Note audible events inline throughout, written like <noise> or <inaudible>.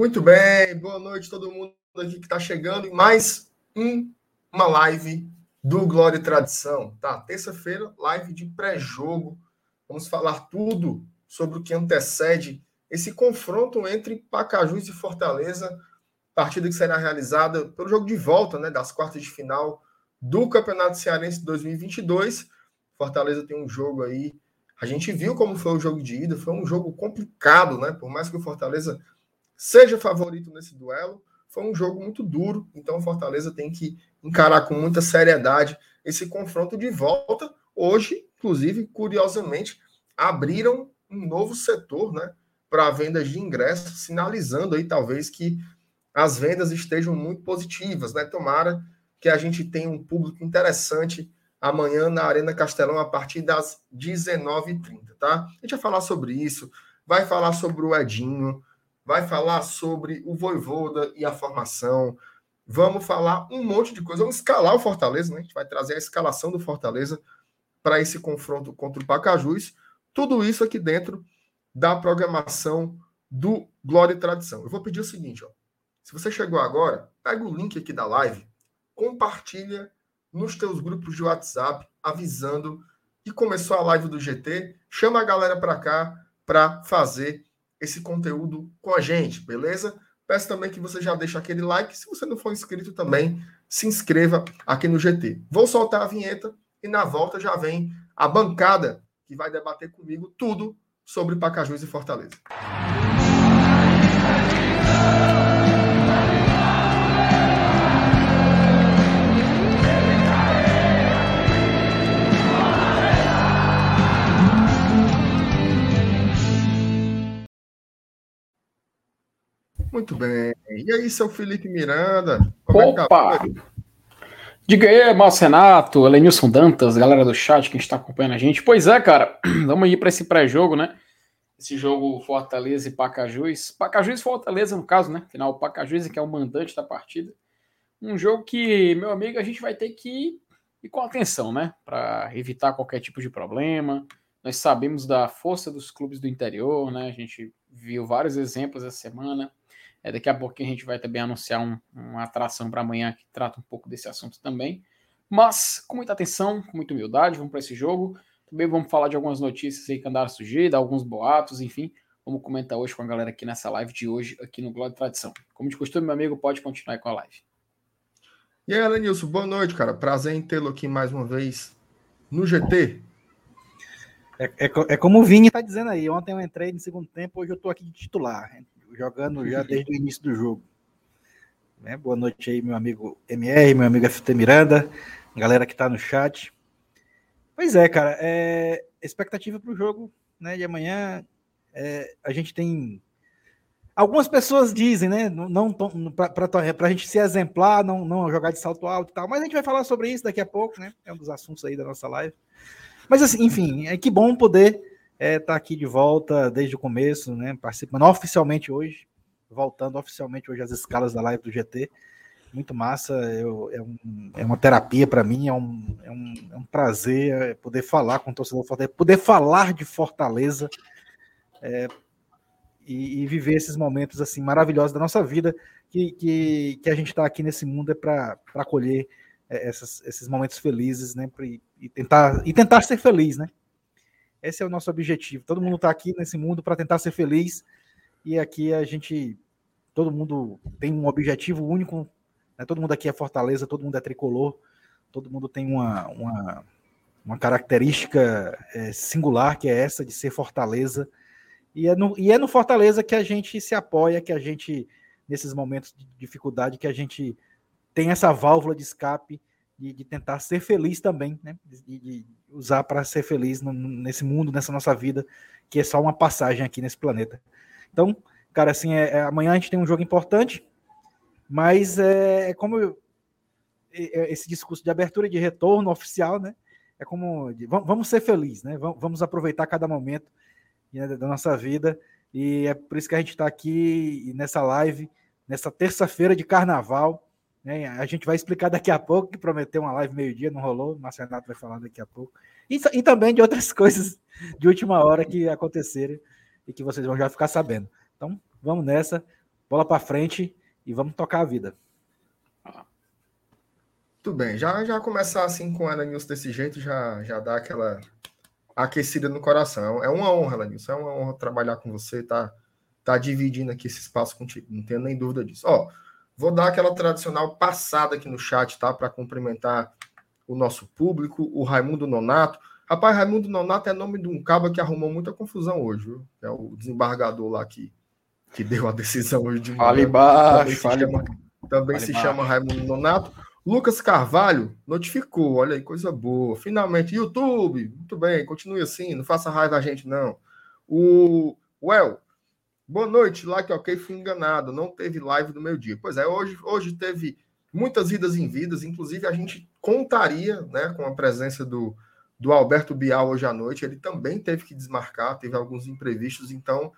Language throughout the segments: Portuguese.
Muito bem, boa noite todo mundo aqui que está chegando em mais um, uma live do Glória e Tradição. Tá, terça-feira, live de pré-jogo. Vamos falar tudo sobre o que antecede esse confronto entre Pacajus e Fortaleza, partida que será realizada pelo jogo de volta, né, das quartas de final do Campeonato Cearense 2022. Fortaleza tem um jogo aí. A gente viu como foi o jogo de ida, foi um jogo complicado, né? Por mais que o Fortaleza seja favorito nesse duelo, foi um jogo muito duro, então o Fortaleza tem que encarar com muita seriedade esse confronto de volta. Hoje, inclusive, curiosamente, abriram um novo setor, né, para vendas de ingressos, sinalizando aí talvez que as vendas estejam muito positivas, né? Tomara que a gente tenha um público interessante amanhã na Arena Castelão a partir das 19h30, tá? A gente vai falar sobre isso, vai falar sobre o Edinho, vai falar sobre o Voivoda e a formação. Vamos falar um monte de coisa. Vamos escalar o Fortaleza, né? A gente vai trazer a escalação do Fortaleza para esse confronto contra o Pacajus. Tudo isso aqui dentro da programação do Glória e Tradição. Eu vou pedir o seguinte, ó. Se você chegou agora, pega o link aqui da live, compartilha nos teus grupos de WhatsApp, avisando que começou a live do GT, chama a galera para cá para fazer esse conteúdo com a gente, beleza? Peço também que você já deixe aquele like. Se você não for inscrito também, se inscreva aqui no GT. Vou soltar a vinheta e na volta já vem a bancada que vai debater comigo tudo sobre Pacajus e Fortaleza. Muito bem. E aí, seu Felipe Miranda? Como é tá? Opa! É Diga aí, Márcio Renato, Elenilson Dantas, galera do chat que está acompanhando a gente. Pois é, cara, <clears throat> vamos ir para esse pré-jogo, né? Esse jogo Fortaleza e Pacajus. Pacajus e Fortaleza, no caso, né? Afinal, o Pacajus é que é o mandante da partida. Um jogo que, meu amigo, a gente vai ter que ir com atenção, né? Para evitar qualquer tipo de problema. Nós sabemos da força dos clubes do interior, né? A gente viu vários exemplos essa semana é, daqui a pouco a gente vai também anunciar um, uma atração para amanhã que trata um pouco desse assunto também. Mas com muita atenção, com muita humildade, vamos para esse jogo. Também vamos falar de algumas notícias aí que andaram surgindo, alguns boatos, enfim. Vamos comentar hoje com a galera aqui nessa live de hoje, aqui no Glória Tradição. Como de costume, meu amigo, pode continuar com a live. E aí, Alanilson, boa noite, cara. Prazer em tê-lo aqui mais uma vez no GT. É, é, é como o Vini tá dizendo aí. Ontem eu entrei no segundo tempo, hoje eu tô aqui de titular jogando já desde o início do jogo. Né? Boa noite aí, meu amigo MR, meu amigo FT Miranda, galera que está no chat. Pois é, cara, é, expectativa para o jogo né, de amanhã. É, a gente tem. Algumas pessoas dizem, né? Não para a gente ser exemplar, não, não jogar de salto alto e tal, mas a gente vai falar sobre isso daqui a pouco, né? É um dos assuntos aí da nossa live. Mas assim, enfim, é que bom poder é, tá aqui de volta desde o começo, né? Participando oficialmente hoje, voltando oficialmente hoje às escalas da live do GT. Muito massa, eu, é, um, é uma terapia para mim, é um, é, um, é um prazer é, poder falar com o torcedor Fortaleza, poder falar de Fortaleza é, e, e, viver esses momentos assim maravilhosos da nossa vida, que, que, que a gente está aqui nesse mundo é para acolher é, essas, esses momentos felizes, né? Pra, e, tentar, e tentar ser feliz, né? Esse é o nosso objetivo. Todo mundo está aqui nesse mundo para tentar ser feliz. E aqui a gente, todo mundo tem um objetivo único. Né? Todo mundo aqui é Fortaleza, todo mundo é tricolor, todo mundo tem uma, uma, uma característica é, singular que é essa de ser Fortaleza. E é, no, e é no Fortaleza que a gente se apoia, que a gente, nesses momentos de dificuldade, que a gente tem essa válvula de escape de, de tentar ser feliz também, né? De, de usar para ser feliz no, nesse mundo, nessa nossa vida, que é só uma passagem aqui nesse planeta. Então, cara, assim, é, é, amanhã a gente tem um jogo importante, mas é, é como eu, é, esse discurso de abertura e de retorno oficial, né? É como de, vamos ser felizes, né? Vamos aproveitar cada momento né, da nossa vida e é por isso que a gente está aqui nessa live, nessa terça-feira de carnaval né? A gente vai explicar daqui a pouco, que prometeu uma live meio-dia, não rolou. Márcio Renato vai falar daqui a pouco. E, e, também de outras <laughs> coisas de última hora que aconteceram e que vocês vão já ficar sabendo. Então, vamos nessa. bola para frente e vamos tocar a vida. Tudo bem, já, já começar assim com a News desse jeito já, já dá aquela aquecida no coração. É uma honra, Lenilson, é uma honra trabalhar com você, tá, tá dividindo aqui esse espaço contigo, não tenho nem dúvida disso. Ó, vou dar aquela tradicional passada aqui no chat, tá, para cumprimentar o nosso público, o Raimundo Nonato. Rapaz, Raimundo Nonato é nome de um cabo que arrumou muita confusão hoje, viu? É o desembargador lá que, que deu a decisão hoje de manhã. Fale baixo, fale Também, se, chama, também se chama Raimundo Nonato. Lucas Carvalho notificou, olha aí, coisa boa. Finalmente, YouTube, muito bem, continue assim, não faça raiva a gente, não. O Well, boa noite, lá que ok, fui enganado, não teve live do meu dia. Pois é, hoje, hoje teve muitas idas em vidas, inclusive a gente contaria né, com a presença do, do Alberto Bial hoje à noite, ele também teve que desmarcar, teve alguns imprevistos, então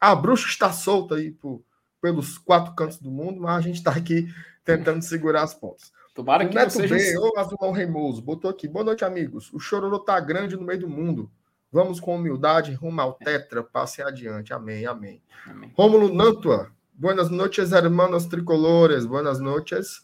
a bruxa está solta aí por, pelos quatro cantos do mundo, mas a gente está aqui tentando <laughs> segurar as pontas. Tomara que Neto seja... B, ô Azulão Reimoso, botou aqui. Boa noite, amigos. O chororô tá grande no meio do mundo. Vamos com humildade rumo ao tetra, passe adiante. Amém, amém. amém. Rômulo Nantua, buenas noches, hermanos tricolores. Buenas noches.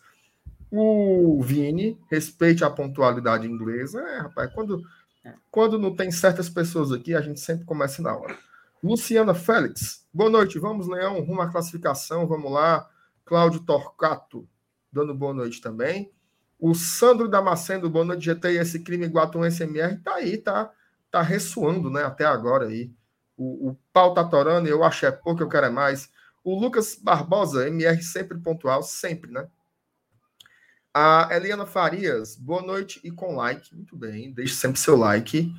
O Vini, respeite a pontualidade inglesa. É, rapaz, quando, é. quando não tem certas pessoas aqui, a gente sempre começa na hora. Luciana Félix, boa noite. Vamos, Leão, rumo à classificação. Vamos lá. Cláudio Torcato, dando boa noite também. O Sandro Damasceno, boa noite, GT, esse crime Guatum SMR tá aí, tá, tá ressoando, né, até agora aí. O, o pau tá torando, eu acho é pouco, eu quero é mais. O Lucas Barbosa, MR sempre pontual, sempre, né? A Eliana Farias, boa noite e com like. Muito bem, deixe sempre seu like.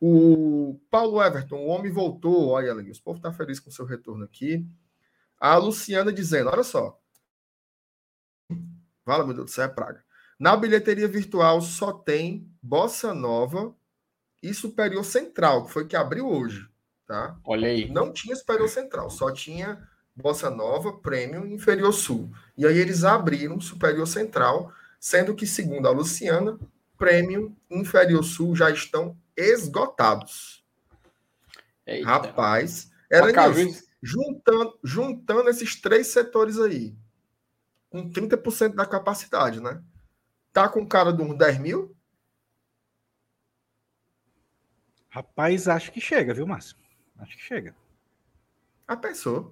O Paulo Everton, o homem voltou. Olha, ali, o povo tá feliz com seu retorno aqui. A Luciana dizendo: olha só, Fala, meu Deus do céu, é praga. Na bilheteria virtual só tem Bossa Nova e Superior Central, que foi que abriu hoje, tá? Olha aí. Não tinha Superior Central, só tinha Bossa Nova, Premium e Inferior Sul. E aí eles abriram Superior Central, sendo que, segundo a Luciana, Premium e Inferior Sul já estão esgotados. Eita. Rapaz, era nisso. Juntando, juntando esses três setores aí, com 30% da capacidade, né? Tá com cara de uns 10 mil? Rapaz, acho que chega, viu, Márcio? Acho que chega. Ah, pensou.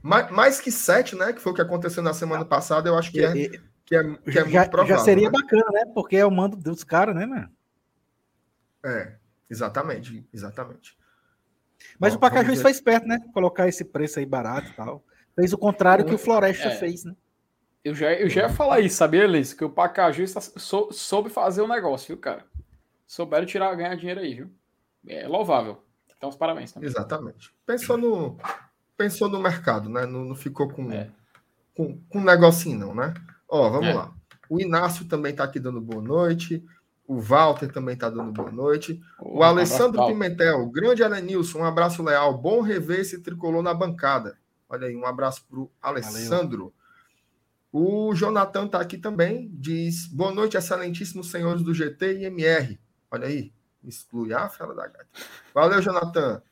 Mais, mais que 7, né? Que foi o que aconteceu na semana passada, eu acho que é, que é, que é já, muito provável. Já seria né? bacana, né? Porque é o mando dos caras, né, mano? É, exatamente, exatamente. Mas Bom, o Pacajus foi esperto, né? Colocar esse preço aí barato e tal. Fez o contrário que o Floresta é, fez, né? Eu já, eu já ia falar isso, sabia, Elis? Que o Pacaju sou, soube fazer o negócio, viu, cara? Souberam tirar, ganhar dinheiro aí, viu? É louvável. Então, os parabéns também. Exatamente. Pensou no, pensou no mercado, né? Não, não ficou com, é. com, com um negocinho, não, né? Ó, vamos é. lá. O Inácio também tá aqui dando boa noite. O Walter também tá dando boa noite. Oh, o Alessandro um Pimentel, grande Alenilson, um abraço leal. Bom rever esse tricolor na bancada. Olha aí, um abraço para o Alessandro. Valeu. O Jonathan está aqui também. Diz: Boa noite, excelentíssimos senhores do GT e MR. Olha aí, exclui a fela da gata. Valeu, Jonathan.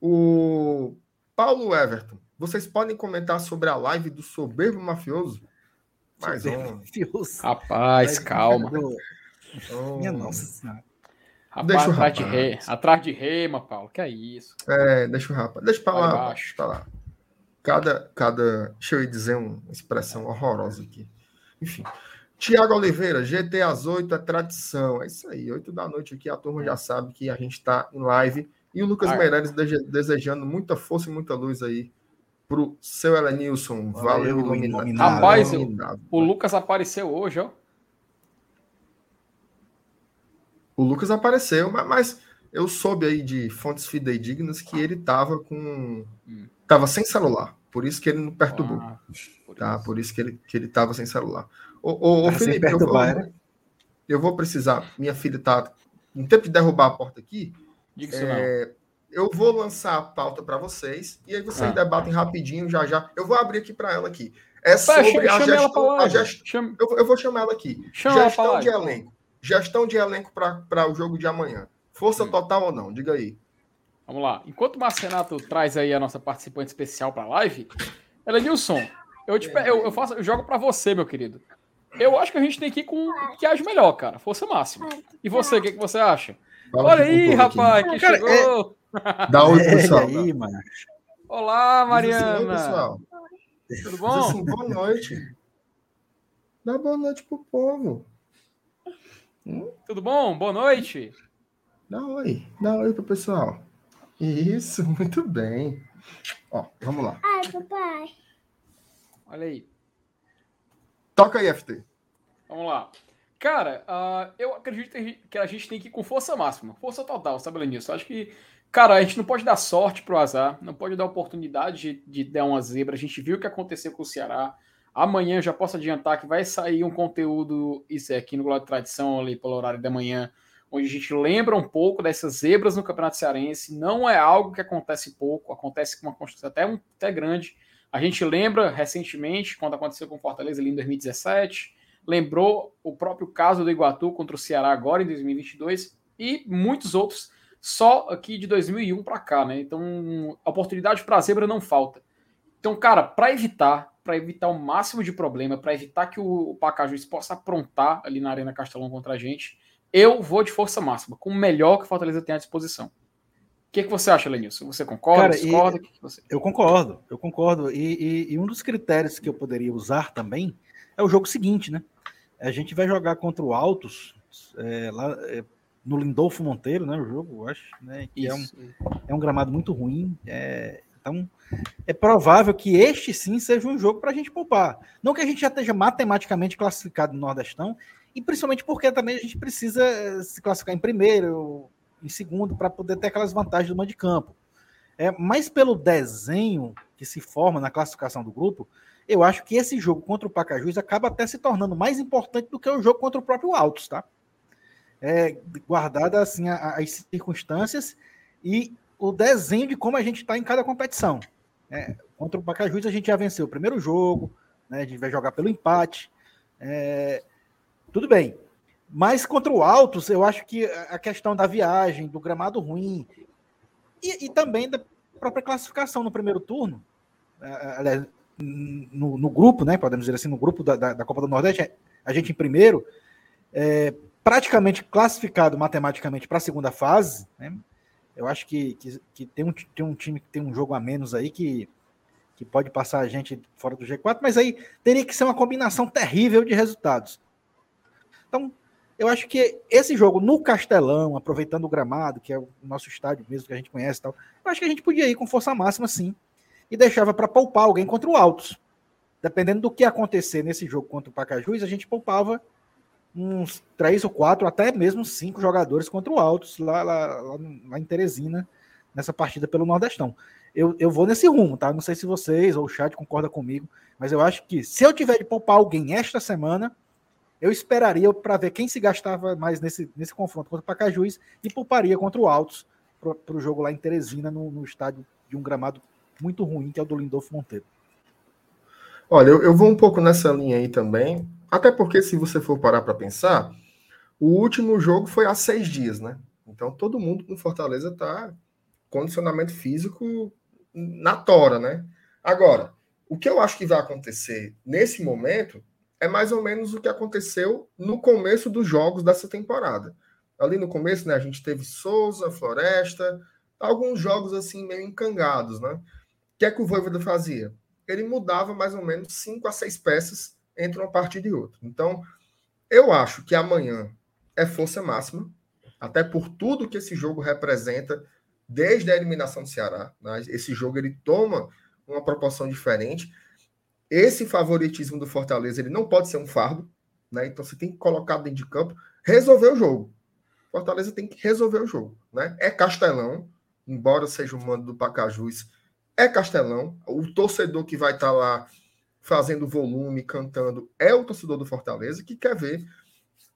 O Paulo Everton, vocês podem comentar sobre a live do soberbo mafioso? Mais um. Rapaz, calma. Oh. Minha nossa senhora. Rapaz, deixa o atrás rapaz. de rei, atrás de rema, Paulo. Que é isso? É, deixa o rapaz. Deixa para lá, deixa pra lá. Cada, cada, deixa eu dizer uma expressão horrorosa aqui. Enfim. Tiago Oliveira, GT às 8 é tradição. É isso aí, 8 da noite aqui, a turma já sabe que a gente está em live. E o Lucas ah, Meireles desejando muita força e muita luz aí pro seu Elenilson. Valeu, Valeu iluminado. Rapaz, iluminado. o Lucas apareceu hoje, ó. O Lucas apareceu, mas, mas eu soube aí de fontes fidedignas que ele tava com. Hum. Tava sem celular. Por isso que ele não perturbou. Ah, por tá? Isso. Por isso que ele, que ele tava sem celular. Ô, ô, ô Felipe, eu vou, né? eu vou precisar. Minha filha tá em tempo de derrubar a porta aqui. Diga é, eu vou lançar a pauta para vocês e aí vocês ah. debatem rapidinho já já. Eu vou abrir aqui para ela aqui. É sobre a gestão. A gestão eu, eu, vou chamar ela aqui. Chama gestão ela de elenco. Gestão de elenco para o jogo de amanhã. Força hum. total ou não? Diga aí. Vamos lá. Enquanto o Marcenato traz aí a nossa participante especial para a live, Elenilson, eu, te, eu, eu, faço, eu jogo para você, meu querido. Eu acho que a gente tem que ir com o que age melhor, cara. Força máxima. E você, o que, que você acha? Fala Olha aí, rapaz, aqui. que cara, chegou. É... Dá oi, pessoal. aí, mano. Olá, Mariana. Oi, pessoal. Tudo bom? Assim, boa noite. Dá boa noite pro povo. Hum? Tudo bom? Boa noite. Dá oi. Dá oi pro pessoal. Isso, <laughs> muito bem. Ó, vamos lá. Ai, papai. Olha aí. Toca aí, FT. Vamos lá. Cara, uh, eu acredito que a gente tem que ir com força máxima, força total, sabe, nisso. Acho que, cara, a gente não pode dar sorte pro azar, não pode dar oportunidade de, de dar uma zebra. A gente viu o que aconteceu com o Ceará. Amanhã já posso adiantar que vai sair um conteúdo, isso é aqui no Globo de Tradição, ali pelo horário da manhã, onde a gente lembra um pouco dessas zebras no Campeonato Cearense. Não é algo que acontece pouco, acontece com uma construção até, um, até grande. A gente lembra recentemente, quando aconteceu com o Fortaleza ali em 2017, lembrou o próprio caso do Iguatu contra o Ceará agora em 2022 e muitos outros só aqui de 2001 para cá, né? Então, oportunidade para a zebra não falta. Então, cara, para evitar, para evitar o máximo de problema, para evitar que o, o Pacajus possa aprontar ali na Arena Castelão contra a gente, eu vou de força máxima, com o melhor que o Fortaleza tem à disposição. O que, que você acha, Lenilson? Você concorda? Cara, discorda? Que que você... Eu concordo, eu concordo. E, e, e, um dos critérios que eu poderia usar também é o jogo seguinte, né? A gente vai jogar contra o Altos, é, lá é, no Lindolfo Monteiro, né? O jogo, eu acho, né? Que é um, é um gramado muito ruim. É, então, é provável que este sim seja um jogo para a gente poupar. Não que a gente já esteja matematicamente classificado no Nordestão, e principalmente porque também a gente precisa eh, se classificar em primeiro, em segundo, para poder ter aquelas vantagens do mando de campo. É, mas pelo desenho que se forma na classificação do grupo, eu acho que esse jogo contra o Pacajus acaba até se tornando mais importante do que o jogo contra o próprio Altos, tá? É, guardada assim as circunstâncias e o desenho de como a gente está em cada competição. É, contra o Pacajus a gente já venceu o primeiro jogo, né, a gente vai jogar pelo empate. É, tudo bem. Mas contra o Altos, eu acho que a questão da viagem, do gramado ruim, e, e também da própria classificação no primeiro turno, é, aliás, no, no, grupo, né? Podemos dizer assim, no grupo da, da, da Copa do Nordeste, a gente em primeiro, é, praticamente classificado matematicamente para a segunda fase, né? Eu acho que, que, que, tem, um, tem um time que tem um jogo a menos aí que, que pode passar a gente fora do G4, mas aí teria que ser uma combinação terrível de resultados. Então, eu acho que esse jogo no Castelão, aproveitando o gramado, que é o nosso estádio mesmo que a gente conhece e tal, eu acho que a gente podia ir com força máxima sim e deixava para poupar alguém contra o Altos. Dependendo do que acontecer nesse jogo contra o Pacajus, a gente poupava uns três ou quatro, até mesmo cinco jogadores contra o Altos, lá, lá, lá, lá em Teresina, nessa partida pelo Nordestão. Eu, eu vou nesse rumo, tá? Não sei se vocês ou o chat concorda comigo, mas eu acho que se eu tiver de poupar alguém esta semana, eu esperaria para ver quem se gastava mais nesse, nesse confronto contra o Pacajus e pouparia contra o Altos para o jogo lá em Teresina, no, no, estádio de um gramado muito ruim, que é o do Lindolfo Monteiro. Olha, eu, eu vou um pouco nessa linha aí também, até porque se você for parar para pensar, o último jogo foi há seis dias, né? Então todo mundo no Fortaleza está condicionamento físico na tora, né? Agora, o que eu acho que vai acontecer nesse momento é mais ou menos o que aconteceu no começo dos jogos dessa temporada. Ali no começo, né, a gente teve Souza, Floresta, alguns jogos assim meio encangados, né? O que é que o Voivoda fazia? Ele mudava mais ou menos cinco a seis peças entre uma partida e outra. Então, eu acho que amanhã é força máxima, até por tudo que esse jogo representa desde a eliminação do Ceará. Né? Esse jogo ele toma uma proporção diferente esse favoritismo do Fortaleza ele não pode ser um fardo, né? Então você tem que colocar dentro de campo, resolver o jogo. Fortaleza tem que resolver o jogo, né? É Castelão, embora seja o mando do Pacajus, é Castelão. O torcedor que vai estar tá lá fazendo volume, cantando, é o torcedor do Fortaleza que quer ver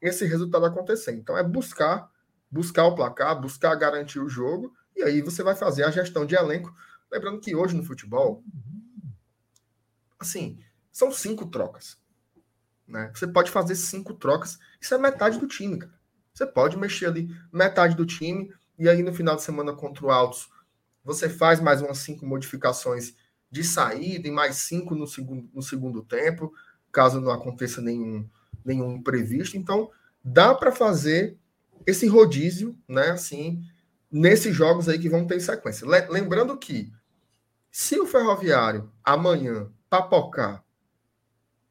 esse resultado acontecer. Então é buscar, buscar o placar, buscar garantir o jogo, e aí você vai fazer a gestão de elenco. Lembrando que hoje no futebol, assim, são cinco trocas. Né? Você pode fazer cinco trocas. Isso é metade do time, cara. Você pode mexer ali metade do time e aí no final de semana contra o Altos você faz mais umas cinco modificações de saída e mais cinco no segundo, no segundo tempo, caso não aconteça nenhum, nenhum imprevisto. Então, dá para fazer esse rodízio, né? Assim, nesses jogos aí que vão ter sequência. Lembrando que se o Ferroviário amanhã papocar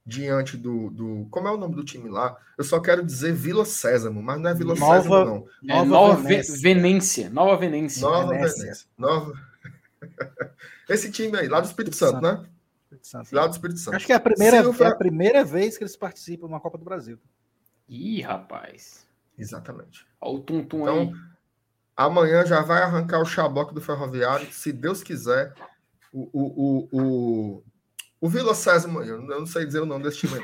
diante do, do. Como é o nome do time lá? Eu só quero dizer Vila Sésamo, mas não é Vila Nova, Sésamo, não. É Nova, Nova Venência. Venência. Nova Venência. Nova Venência. Nova... <laughs> Esse time aí, lá do Espírito, Espírito Santo, Santo, né? Espírito Santo, lá do Espírito Santo. Acho que é a, primeira, é a primeira vez que eles participam na Copa do Brasil. Ih, rapaz. Exatamente. Olha o tum-tum então, aí. Amanhã já vai arrancar o chaboque do Ferroviário, se Deus quiser. O, o, o, o, o Vila Sésamo, eu não sei dizer o nome desse time,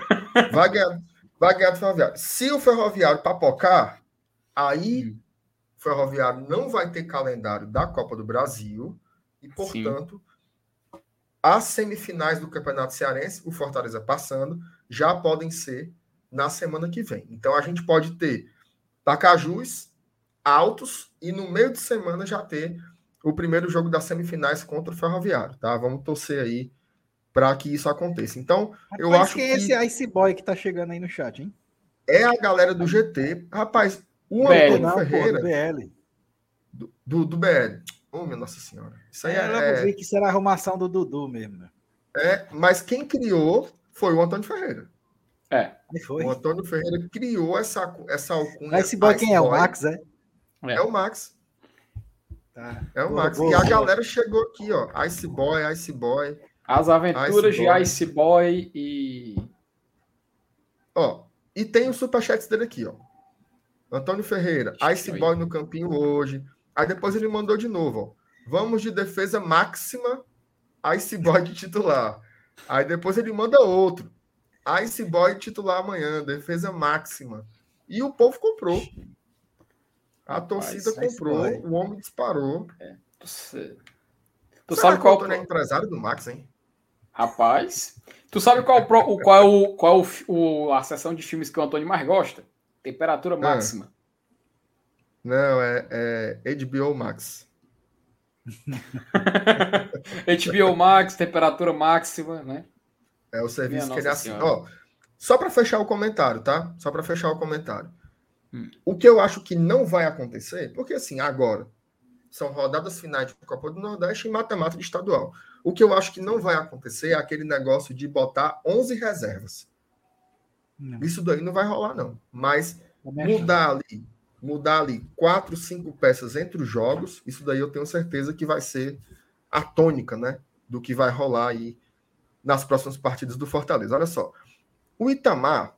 vai ganhar, vai ganhar do Ferroviário. Se o Ferroviário papocar, aí hum. o Ferroviário não vai ter calendário da Copa do Brasil e, portanto, Sim. as semifinais do Campeonato Cearense, o Fortaleza passando, já podem ser na semana que vem. Então a gente pode ter Pacajus altos e no meio de semana já ter o primeiro jogo das semifinais contra o Ferroviário, tá? Vamos torcer aí para que isso aconteça. Então, Rapaz, eu acho que é esse Ice Boy que tá chegando aí no chat, hein? É a galera do GT. Rapaz, o BL, Antônio Ferreira do BL. Do, do, do, BL. Oh, minha Nossa Senhora. Isso aí é, é... que será a arrumação do Dudu mesmo. Né? É, mas quem criou foi o Antônio Ferreira. É. O Antônio Ferreira criou essa, essa alcunha. Esse boy quem é? O Max, é? É, é o Max. Tá. É o boa, Max. Boa, e a boa. galera chegou aqui, ó. Ice Boy, Ice Boy. As aventuras Ice de. Ice Boy e. Ó, e tem os superchats dele aqui, ó. Antônio Ferreira, Ice Boy no campinho hoje. Aí depois ele mandou de novo, ó. Vamos de defesa máxima, Ice Boy de titular. Aí depois ele manda outro. Ice Boy titular amanhã, defesa máxima. E o povo comprou. A torcida comprou, o homem disparou. É. Tu, tu sabe qual é o empresário do Max, hein? Rapaz, tu sabe qual, o, qual é, o, qual é o, a sessão de filmes que o Antônio mais gosta? Temperatura ah. máxima. Não, é, é HBO Max. <laughs> HBO Max, temperatura máxima, né? É o serviço Minha que ele assina. Ó, só para fechar o comentário, tá? Só para fechar o comentário. Hum. O que eu acho que não vai acontecer, porque assim, agora são rodadas finais de Copa do Nordeste e mata-mata de estadual. O que eu acho que não vai acontecer é aquele negócio de botar 11 reservas. Não. Isso daí não vai rolar, não. Mas mudar ali, mudar ali quatro, cinco peças entre os jogos, isso daí eu tenho certeza que vai ser a tônica, né? Do que vai rolar aí nas próximas partidas do Fortaleza. Olha só. O Itamar,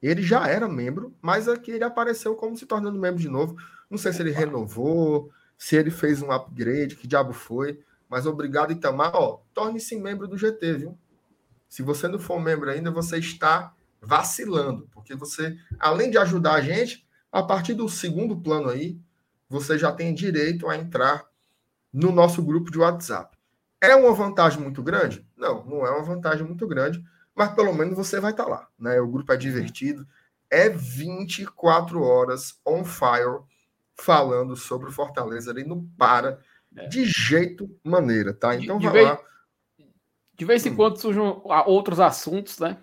ele já era membro, mas aqui ele apareceu como se tornando membro de novo. Não sei se ele renovou, se ele fez um upgrade, que diabo foi. Mas obrigado, Itamar. Ó, torne-se membro do GT, viu? Se você não for membro ainda, você está vacilando, porque você, além de ajudar a gente, a partir do segundo plano aí, você já tem direito a entrar no nosso grupo de WhatsApp. É uma vantagem muito grande? Não, não é uma vantagem muito grande, mas pelo menos você vai estar lá, né? O grupo é divertido, é 24 horas on fire falando sobre o Fortaleza ali no para é. de jeito maneira, tá? Então de, de vai vez, lá. De vez em hum. quando surgem outros assuntos, né?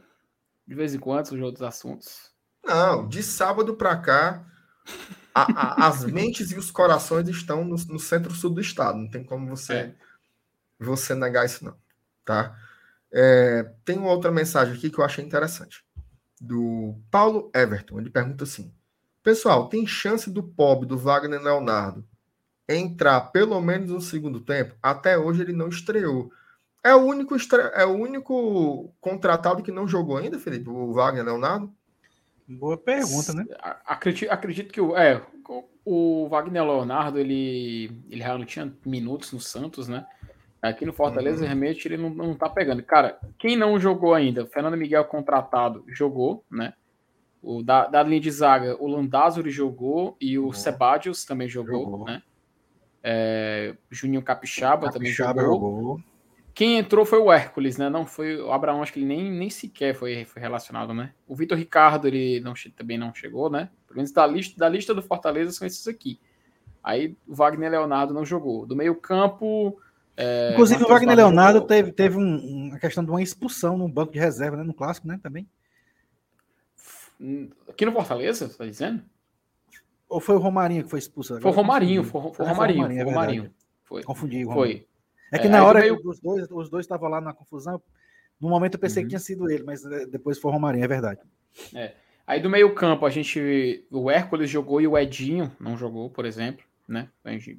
De vez em quando surgem outros assuntos. Não, de sábado para cá, a, a, as <laughs> mentes e os corações estão no, no centro-sul do estado. Não tem como você é você negar isso, não. Tá? É, tem uma outra mensagem aqui que eu achei interessante. Do Paulo Everton. Ele pergunta assim: Pessoal, tem chance do pobre do Wagner Leonardo entrar pelo menos no segundo tempo? Até hoje ele não estreou. É o único, estre... é o único contratado que não jogou ainda, Felipe? O Wagner Leonardo? Boa pergunta, né? Acredito, acredito que o, é, o Wagner Leonardo ele, ele já não tinha minutos no Santos, né? Aqui no Fortaleza, uhum. realmente, ele não, não tá pegando. Cara, quem não jogou ainda, Fernando Miguel contratado, jogou, né? O da, da linha de zaga, o Landázuri jogou e o uhum. também jogou, jogou. né? É, Juninho Capixaba, Capixaba também jogou. jogou. Quem entrou foi o Hércules, né? Não foi o Abraão, acho que ele nem, nem sequer foi, foi relacionado, né? O Vitor Ricardo, ele não, também não chegou, né? Pelo menos da lista, da lista do Fortaleza são esses aqui. Aí o Wagner Leonardo não jogou. Do meio-campo. É, Inclusive, o Wagner Leonardo teve, teve um, uma questão de uma expulsão no banco de reserva, né? No clássico, né? Também. Aqui no Fortaleza, você tá dizendo? Ou foi o Romarinho que foi expulso? Foi o Romarinho, foi, foi o Romarinho. Foi o Romarinho. Foi. Confundi. Foi. É que é, na hora meio... os dois, os dois estavam lá na confusão. No momento eu pensei uhum. que tinha sido ele, mas é, depois foi o Romarinho, é verdade. É. Aí do meio campo a gente, o Hércules jogou e o Edinho não jogou, por exemplo, né?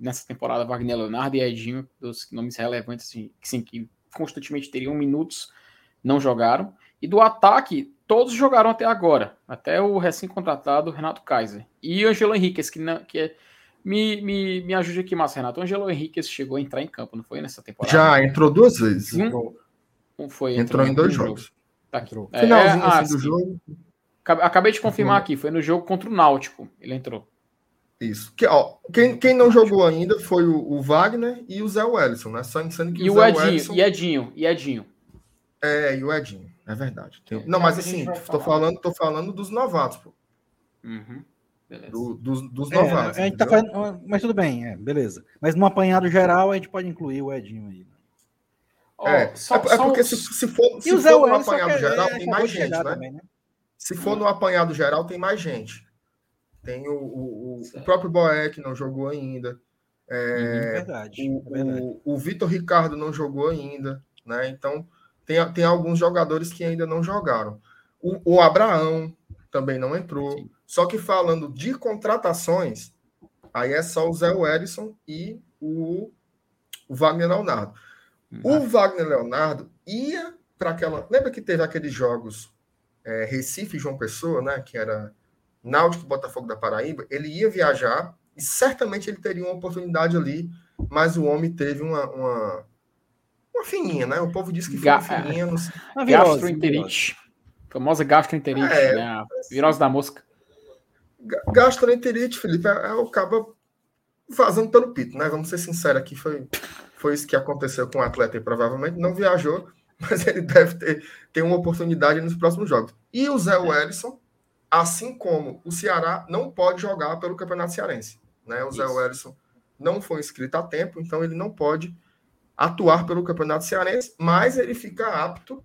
Nessa temporada Wagner Leonardo e Edinho, dos nomes relevantes assim, que, sim, que constantemente teriam minutos, não jogaram. E do ataque, todos jogaram até agora, até o recém-contratado Renato Kaiser. E o Angelo Henriquez, que, não, que é. Me, me, me ajude aqui, Márcio Renato. O Angelo Henriquez chegou a entrar em campo, não foi nessa temporada? Já entrou duas vezes. Um, um foi, entrou, entrou em dois jogos. Jogo. Tá aqui. É, Finalzinho é, assim, do jogo. Acabei de confirmar aqui, foi no jogo contra o Náutico. Ele entrou. Isso. Que, ó, quem, quem não jogou ainda foi o, o Wagner e o Zé Wellison, né? Só que e o, o Edinho, Wellison... e Edinho, e Edinho. É, e o Edinho. É verdade. Tem... Não, mas assim, tô falando, tô falando dos novatos, pô. Uhum. Do, dos, dos é, novatos. A gente tá fazendo, mas tudo bem, é, beleza. Mas no apanhado geral, a gente pode incluir o Edinho aí. Oh, é, só, é, é porque se, se for, se for no apanhado geral, tem mais gente, né? Também, né? Se for no apanhado geral, tem mais gente. Tem o, o, o próprio Boé, que não jogou ainda. É, uhum, verdade, o, é verdade. o, o Vitor Ricardo não jogou ainda. Né? Então, tem, tem alguns jogadores que ainda não jogaram. O, o Abraão também não entrou. Sim. Só que falando de contratações, aí é só o Zé Wellison e o, o Wagner Leonardo. Uhum. O Wagner Leonardo ia para aquela. Lembra que teve aqueles jogos é, Recife e João Pessoa, né? Que era Náutico Botafogo da Paraíba. Ele ia viajar e certamente ele teria uma oportunidade ali, mas o homem teve uma, uma uma fininha, né? O povo disse que foi Ga uma fininha. Não sei. Gastroenterite. Famosa gastroenterite, é, né? A virose da mosca. Gastroenterite, Felipe, é, é o cabo vazando pelo pito, né? Vamos ser sinceros aqui, foi, foi isso que aconteceu com o atleta e provavelmente não viajou, <laughs> mas ele deve ter, ter uma oportunidade nos próximos jogos. E o Zé Wellison, assim como o Ceará, não pode jogar pelo Campeonato Cearense. Né? O Zé Wellison não foi inscrito a tempo, então ele não pode atuar pelo Campeonato Cearense, mas ele fica apto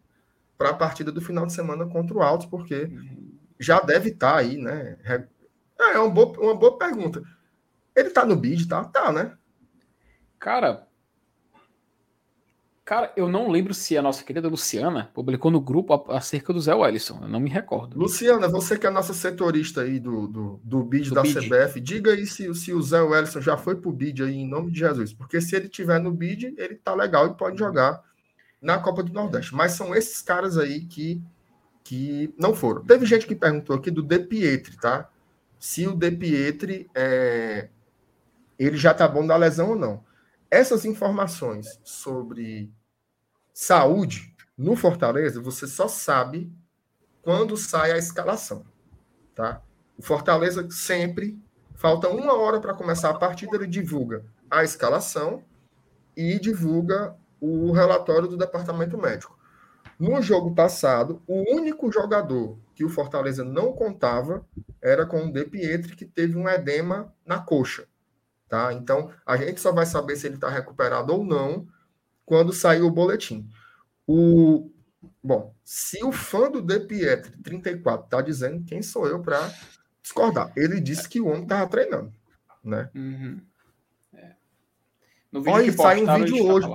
para a partida do final de semana contra o Altos, porque já deve estar tá aí, né? É, é uma boa, uma boa pergunta. Ele tá no bid, tá? Tá, né? Cara, Cara, eu não lembro se a nossa querida Luciana publicou no grupo acerca do Zé Wellison. Eu não me recordo. Luciana, você que é a nossa setorista aí do, do, do BID do da BID. CBF, diga aí se, se o Zé Wellison já foi pro BID aí, em nome de Jesus. Porque se ele tiver no BID, ele tá legal e pode jogar na Copa do Nordeste. Mas são esses caras aí que, que não foram. Teve gente que perguntou aqui do De Pietri, tá? Se o De Pietri é, ele já tá bom da lesão ou não essas informações sobre saúde no Fortaleza, você só sabe quando sai a escalação, tá? O Fortaleza sempre falta uma hora para começar a partida, ele divulga a escalação e divulga o relatório do departamento médico. No jogo passado, o único jogador que o Fortaleza não contava era com o De Pietri, que teve um edema na coxa. Tá? Então, a gente só vai saber se ele está recuperado ou não quando sair o boletim. O, bom, se o fã do De Pietri 34 está dizendo, quem sou eu para discordar? Ele disse que o homem estava treinando. Né? Uhum. É. No vídeo Olha, sai um vídeo hoje.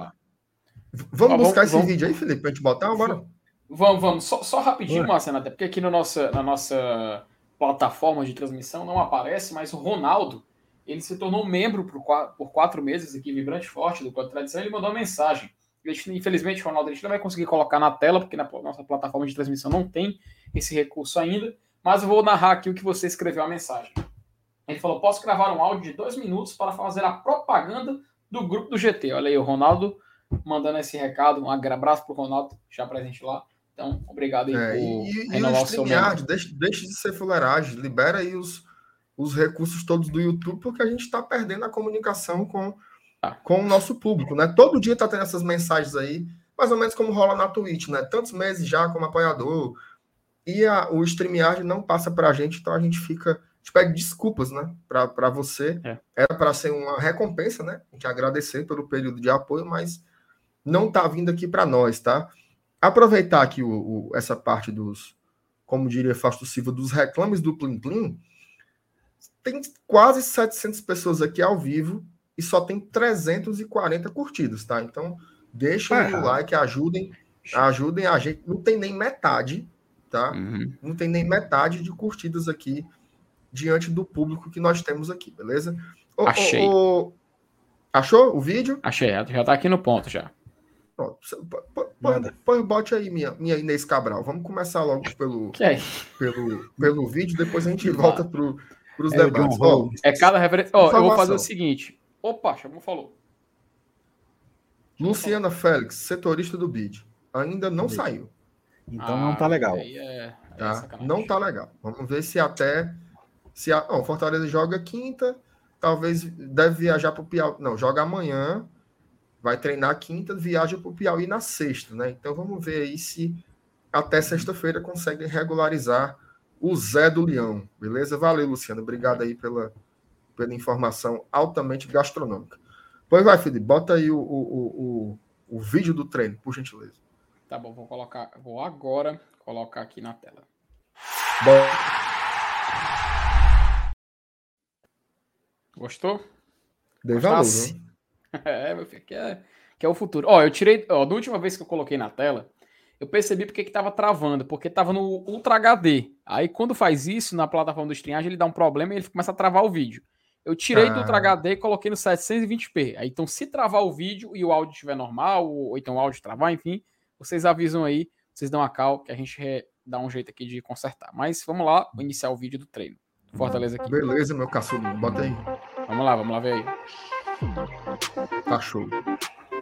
Vamos buscar vamos, esse vídeo aí, Felipe, para gente botar agora? Vamos, vamos. Só, só rapidinho, Marcelo, até porque aqui no nossa, na nossa plataforma de transmissão não aparece, mas o Ronaldo ele se tornou membro por quatro, por quatro meses aqui, Vibrante Forte, do Código Tradição, ele mandou uma mensagem. Gente, infelizmente, Ronaldo, a gente não vai conseguir colocar na tela, porque na nossa plataforma de transmissão não tem esse recurso ainda, mas eu vou narrar aqui o que você escreveu a mensagem. Ele falou: posso gravar um áudio de dois minutos para fazer a propaganda do grupo do GT. Olha aí, o Ronaldo mandando esse recado. Um abraço para o Ronaldo, já presente lá. Então, obrigado aí é, por e, renovar e o, o seu deixe, deixe de ser fuleiragem, libera aí os, os recursos todos do YouTube, porque a gente está perdendo a comunicação com, ah. com o nosso público, né? Todo dia está tendo essas mensagens aí, mais ou menos como rola na Twitch, né? Tantos meses já como apoiador, e a, o StreamYard não passa para a gente, então a gente fica gente pede desculpas, né, para você. É. Era para ser uma recompensa, né? A gente agradecer pelo período de apoio, mas não está vindo aqui para nós, tá? Aproveitar aqui o, o, essa parte dos, como diria Fausto Silva, dos reclames do Plim Plim. Tem quase 700 pessoas aqui ao vivo e só tem 340 curtidas, tá? Então, deixem é. o like, ajudem, ajudem a gente. Não tem nem metade, tá? Uhum. Não tem nem metade de curtidas aqui diante do público que nós temos aqui, beleza? Achei. Achou o vídeo? Achei, já tá aqui no ponto já. Pronto. Põe, bote aí minha, minha Inês Cabral. Vamos começar logo pelo, <laughs> é? pelo, pelo vídeo, depois a gente volta para os é debates. Oh, é cada referência. Oh, eu vou fazer o seguinte. Opa, chamou, falou. Luciana Félix, setorista do BID. Ainda não saiu. Então ah, não tá legal. É, é tá? não tá legal. Vamos ver se até. Se a, não, Fortaleza joga quinta, talvez deve viajar para o Piauí. Não, joga amanhã, vai treinar quinta, viaja para o Piauí na sexta, né? Então vamos ver aí se até sexta-feira conseguem regularizar o Zé do Leão, beleza? Valeu, Luciano. Obrigado aí pela, pela informação altamente gastronômica. Pois vai, Felipe, bota aí o, o, o, o, vídeo do treino, por gentileza. Tá bom, vou colocar, vou agora colocar aqui na tela. Bom. Gostou? Dei valor, né? <laughs> É, meu filho, que é, que é o futuro. Ó, eu tirei, ó, da última vez que eu coloquei na tela, eu percebi porque que tava travando, porque tava no Ultra HD. Aí quando faz isso na plataforma do StreamYard, ele dá um problema e ele começa a travar o vídeo. Eu tirei ah. do Ultra HD e coloquei no 720p. Aí então se travar o vídeo e o áudio estiver normal, ou, então o áudio travar, enfim, vocês avisam aí, vocês dão a cal que a gente dá um jeito aqui de consertar. Mas vamos lá, vou iniciar o vídeo do treino. Fortaleza aqui. Beleza, meu caçulinho, bota aí. Vamos lá, vamos lá ver aí. Tá show.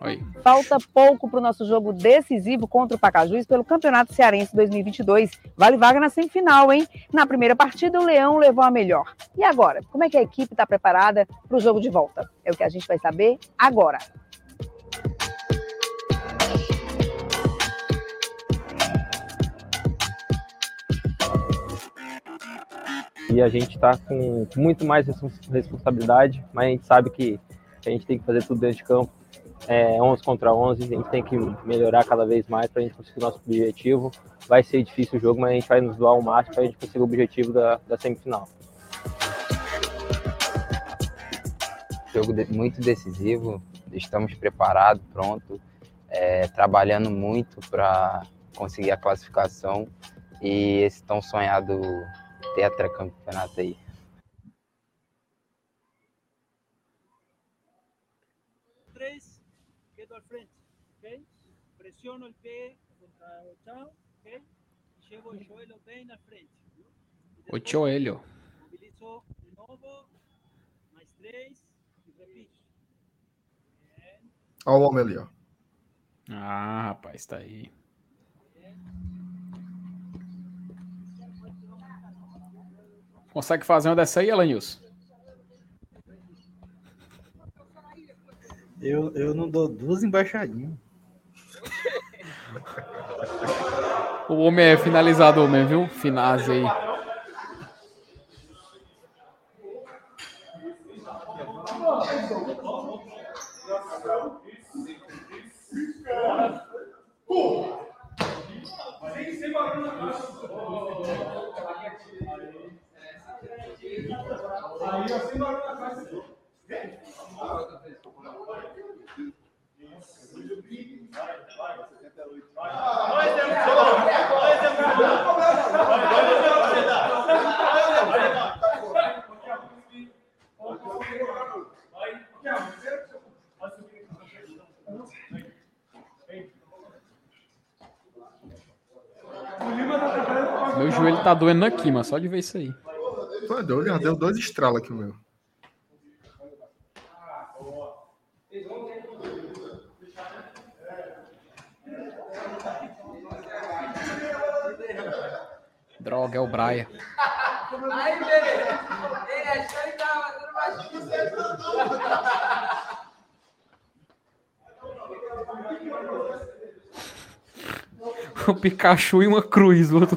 Aí. Falta pouco para o nosso jogo decisivo contra o Pacajus pelo Campeonato Cearense 2022. Vale vaga na semifinal, hein? Na primeira partida, o Leão levou a melhor. E agora? Como é que a equipe está preparada para o jogo de volta? É o que a gente vai saber agora. E a gente está com muito mais responsabilidade, mas a gente sabe que a gente tem que fazer tudo dentro de campo, é, 11 contra 11, a gente tem que melhorar cada vez mais para a gente conseguir o nosso objetivo. Vai ser difícil o jogo, mas a gente vai nos doar o máximo para a gente conseguir o objetivo da, da semifinal. Jogo muito decisivo, estamos preparados, pronto, é, trabalhando muito para conseguir a classificação e esse tão sonhado tetracampeonato aí. Presiono el pie contra o chão, ok? Llevo el joelho bem na frente. O joelho. Mobilizo de novo, mais três e repito. Olha o homem ali, ó. Ah, rapaz, tá aí. Consegue fazer uma dessa aí, Alanils? Eu, eu não dou duas embaixadinhas. O homem é finalizador mesmo, viu? Finaz joelho tá doendo aqui, mas só de ver isso aí. Pô, deu, deu dois estralos aqui o meu. Droga, é o Braia. Aí, <laughs> beleza. Ele achou que tava O Pikachu e uma cruz do outro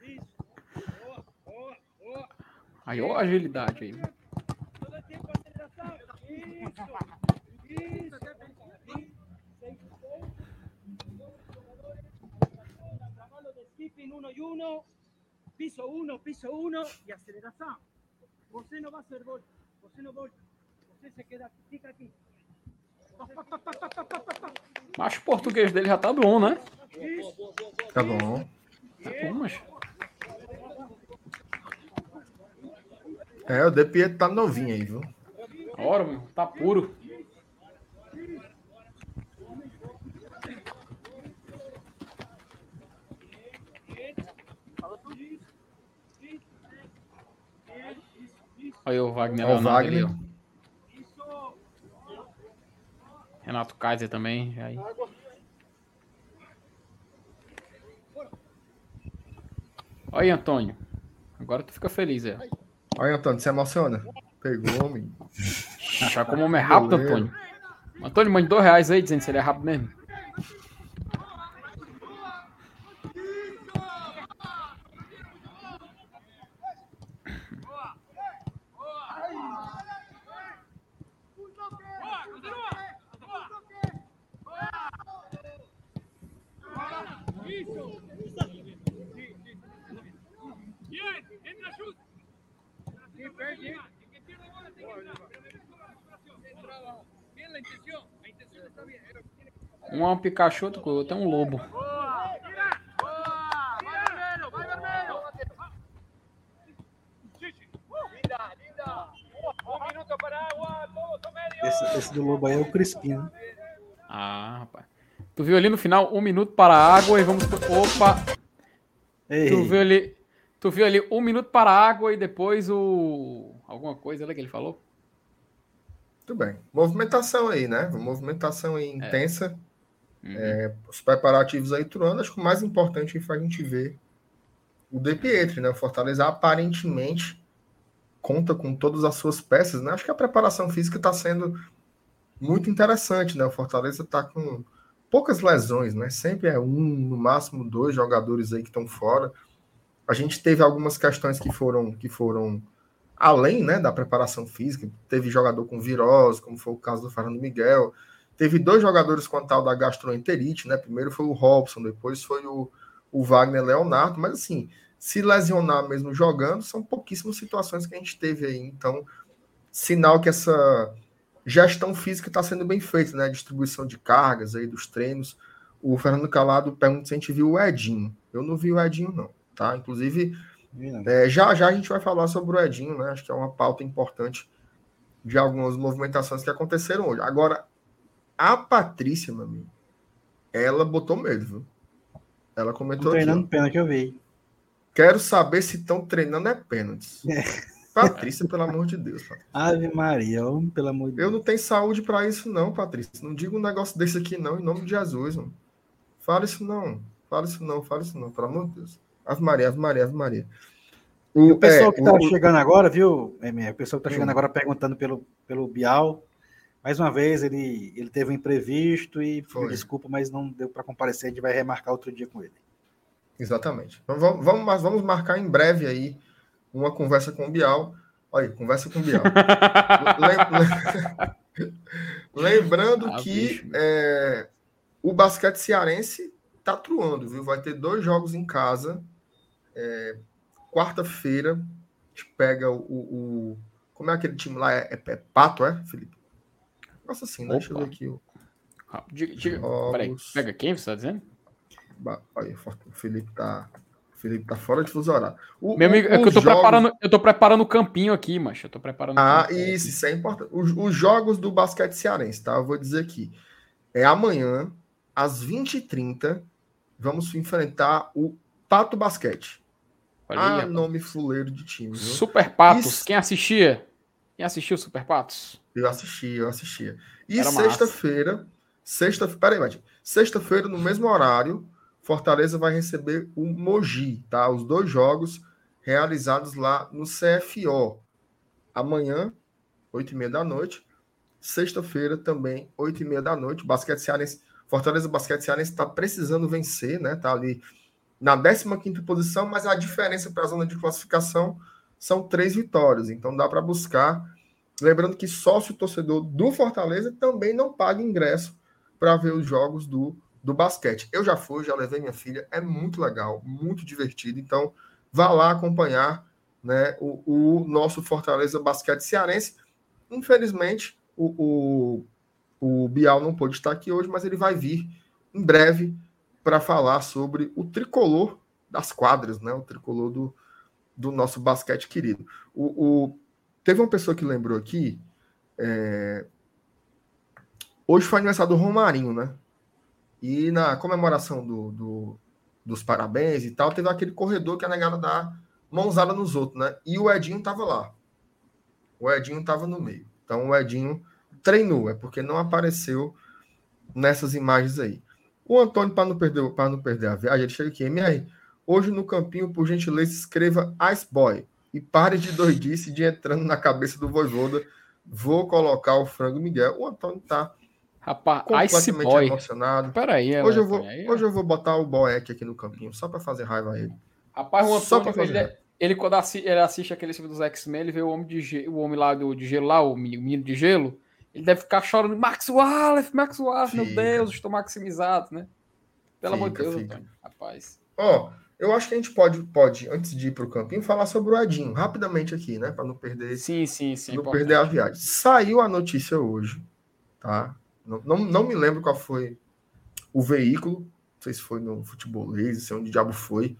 Bis. Boa, boa, boa. Aí, ó agilidade aí. Todo el tiempo aceleración. Listo. Listo. Trabajo de skipping uno y uno. Piso uno, piso uno y aceleración. Você no va a hacer gol. Você no volta. Você se queda aquí, fica aquí. Mas o português dele já tá bom, né? Tá bom. Tá bom, mas. É, o De Pietro tá novinho aí, viu? Ora, meu, tá puro. Olha o Wagner Ó, o ali, Wagner. ó. Renato Kaiser também. Aí. Olha aí, Antônio. Agora tu fica feliz, é. Olha, Antônio, se emociona. Pegou, menino. Já como homem é rápido. Antônio. Antônio, mande dois reais aí, dizendo se ele é rápido mesmo. Um é um Pikachu, outro é um lobo. Esse, esse do Lobo aí é o Crispim. né? Ah, rapaz. Tu viu ali no final, um minuto para a água e vamos. pro- Opa! Ei, Tu viu ali. Tu viu ali um minuto para a água e depois o. Alguma coisa ali que ele falou? Tudo bem. Movimentação aí, né? Movimentação aí intensa. Uhum. É, os preparativos aí turando. Acho que o mais importante foi a gente ver o De Pietri, né? O Fortaleza aparentemente conta com todas as suas peças, né? Acho que a preparação física está sendo muito interessante, né? O Fortaleza está com poucas lesões, né? Sempre é um, no máximo dois jogadores aí que estão fora. A gente teve algumas questões que foram que foram além, né, da preparação física. Teve jogador com virose, como foi o caso do Fernando Miguel. Teve dois jogadores com a tal da gastroenterite, né? Primeiro foi o Robson, depois foi o, o Wagner Leonardo, mas assim, se lesionar mesmo jogando, são pouquíssimas situações que a gente teve aí. Então, sinal que essa gestão física está sendo bem feita, né? Distribuição de cargas aí dos treinos. O Fernando Calado pergunta se a gente viu o Edinho. Eu não vi o Edinho, não, tá? Inclusive, é, já já a gente vai falar sobre o Edinho, né? Acho que é uma pauta importante de algumas movimentações que aconteceram hoje. Agora, a Patrícia, meu amigo, ela botou medo, viu? Ela comentou aqui, ó, treinando pênalti, eu vi. Quero saber se estão treinando é pênaltis. Patrícia, pelo amor de Deus, Patrícia. Ave Maria, homem, pelo amor de Eu Deus. não tenho saúde para isso, não, Patrícia. Não diga um negócio desse aqui, não, em nome de Jesus, mano. Fala isso não. Fala isso não, fala isso não, pelo amor de Deus. Ave Maria, Ave Maria, Ave Maria. O pessoal é, que tá o- chegando agora, viu, MR? O pessoal que tá Hum. chegando agora perguntando pelo, pelo Bial. Mais uma vez, ele, ele teve um imprevisto e Foi. desculpa, mas não deu para comparecer. A gente vai remarcar outro dia com ele. Exatamente. Então vamos, vamos, mas vamos marcar em breve aí uma conversa com o Bial. Olha, aí, conversa com o Bial. <laughs> Lem- Lembrando Ah, que é, o basquete cearense tá truando, viu? Vai ter dois jogos em casa. É, Quarta-feira, a gente pega o, o- Como é aquele time lá? É, é- é Pato, é, Felipe? Nossa, assim, né? Deixa eu ver Opa. aqui. Ah, diga- diga-. Peraí, pega quem você tá dizendo? Olha, o Felipe tá. O Felipe tá fora de fuso horário. O- Meu amigo, o- é que eu tô jogos- preparando, eu tô preparando o campinho aqui, macho. Eu tô preparando Ah, isso, isso é importante. Os, os jogos do basquete cearense, tá? Eu vou dizer aqui. É amanhã, às 20h30, vamos enfrentar o Pato Basquete. Olha ah, aí, nome fuleiro de time. Viu? Super Patos. Isso. Quem assistia? Quem assistiu Super Patos? Eu assistia, eu assistia. E sexta-feira, sexta, peraí, Matinho. Sexta-feira, no mesmo horário, Fortaleza vai receber o Mogi, tá? Os dois jogos realizados lá no CFO. Amanhã, oito e meia da noite. Sexta-feira, também, oito e meia da noite. Basquete Cearense, Fortaleza Basquete Cearense está precisando vencer, né? Tá ali na 15ª posição, mas a diferença para a zona de classificação são três vitórias. Então dá para buscar. Lembrando que sócio torcedor do Fortaleza também não paga ingresso para ver os jogos do, do basquete. Eu já fui, já levei minha filha, é muito legal, muito divertido. Então vá lá acompanhar né, o, o nosso Fortaleza Basquete Cearense. Infelizmente, o, o, o Bial não pôde estar aqui hoje, mas ele vai vir em breve para falar sobre o tricolor das quadras, né? O tricolor do, do nosso basquete querido. O, o, teve uma pessoa que lembrou aqui. É, hoje foi aniversário do Romarinho, né? E na comemoração do, do, dos parabéns e tal, teve aquele corredor que a negada dá mãozada nos outros, né? E o Edinho tava lá. O Edinho tava no meio. Então o Edinho treinou, é porque não apareceu nessas imagens aí. O Antônio, para não, perder, não perder a viagem, ele chega aqui, MR, hoje no campinho, por gentileza, escreva Ice Boy e pare de doidice de entrando na cabeça do Voivoda. Vou colocar o frango Miguel. O Antônio tá Rapaz, Ice completamente Boy. emocionado. Peraí, Hoje eu, vou, aí, hoje eu vou botar o Boeck aqui no campinho, só para fazer raiva a ele. Rapaz, o Só Antônio, pra fazer. ele, ele quando assi- ele assiste aquele filme dos X-Men, ele vê o homem, de ge- o homem lá do, de gelo lá, o menino de gelo, ele deve ficar chorando, Max Wallace, Max Wallace, meu. Deus, estou maximizado, né? Pelo amor de Deus. Antônio, rapaz. Ó, eu acho que a gente pode, pode antes de ir para o campinho, falar sobre o Edinho, rapidamente aqui, né? Para não perder Sim, sim, sim. não importante. perder a viagem. Saiu a notícia hoje, tá? Não, não, não me lembro qual foi o veículo, não sei se foi no futebolês, se onde o diabo foi,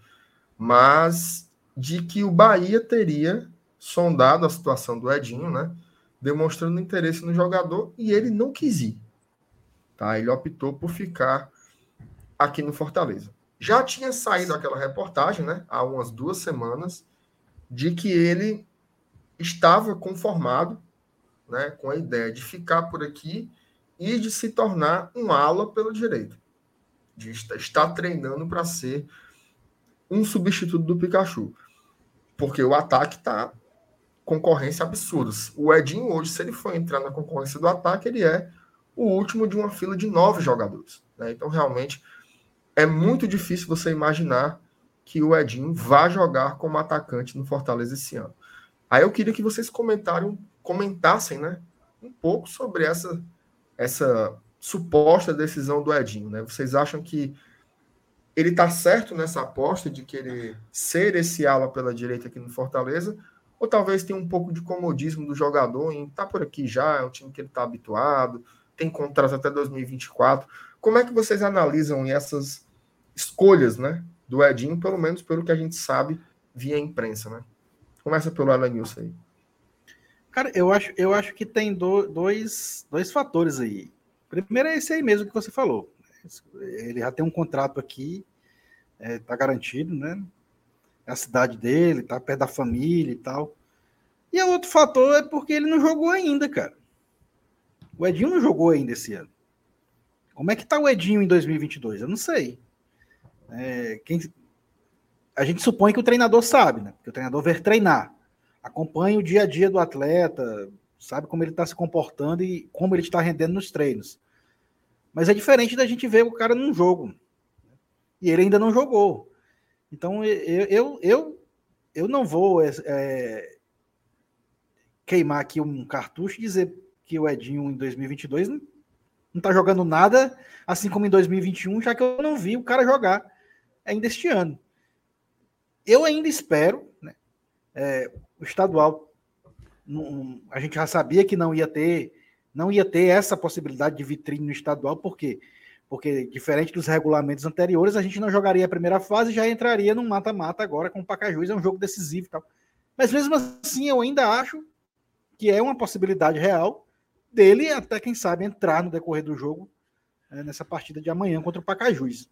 mas de que o Bahia teria sondado a situação do Edinho, né? Demonstrando interesse no jogador e ele não quis ir. Tá? Ele optou por ficar aqui no Fortaleza. Já tinha saído aquela reportagem, né? Há umas duas semanas, de que ele estava conformado né, com a ideia de ficar por aqui e de se tornar um ala pela direita. De estar, estar treinando para ser um substituto do Pikachu. Porque o ataque está concorrência absurda. O Edinho hoje, se ele for entrar na concorrência do ataque, ele é o último de uma fila de nove jogadores. né? Então, realmente, é muito difícil você imaginar que o Edinho vá jogar como atacante no Fortaleza esse ano. Aí eu queria que vocês comentaram, comentassem, né, um pouco sobre essa essa suposta decisão do Edinho, né? Vocês acham que ele tá certo nessa aposta de querer ser esse ala pela direita aqui no Fortaleza? Ou talvez tenha um pouco de comodismo do jogador em tá por aqui já, é um time que ele tá habituado, tem contrato até 2024. Como é que vocês analisam essas escolhas, né, do Edinho, pelo menos pelo que a gente sabe via imprensa, né? Começa pelo Alan Nilson aí. Cara, eu acho, eu acho que tem do- dois, dois fatores aí. Primeiro é esse aí mesmo que você falou. Ele já tem um contrato aqui, é, tá garantido, né? É a cidade dele, tá perto da família e tal. E o outro fator é porque ele não jogou ainda, cara. O Edinho não jogou ainda esse ano. Como é que tá o Edinho em 2022? Eu não sei. É, quem, a gente supõe que o treinador sabe, né? Porque o treinador vai treinar acompanha o dia a dia do atleta, sabe como ele está se comportando e como ele está rendendo nos treinos. Mas é diferente da gente ver o cara num jogo. E ele ainda não jogou. Então eu, eu, eu, eu não vou é, é, queimar aqui um cartucho e dizer que o Edinho em 2022 não está jogando nada, assim como em 2021, já que eu não vi o cara jogar ainda este ano. Eu ainda espero, né? É, o estadual não, a gente já sabia que não ia ter não ia ter essa possibilidade de vitrine no estadual, por quê? Porque diferente dos regulamentos anteriores, a gente não jogaria a primeira fase já entraria num mata-mata agora com o Pacajus, é um jogo decisivo e tal. Mas mesmo assim, eu ainda acho que é uma possibilidade real dele até quem sabe entrar no decorrer do jogo é, nessa partida de amanhã contra o Pacajus.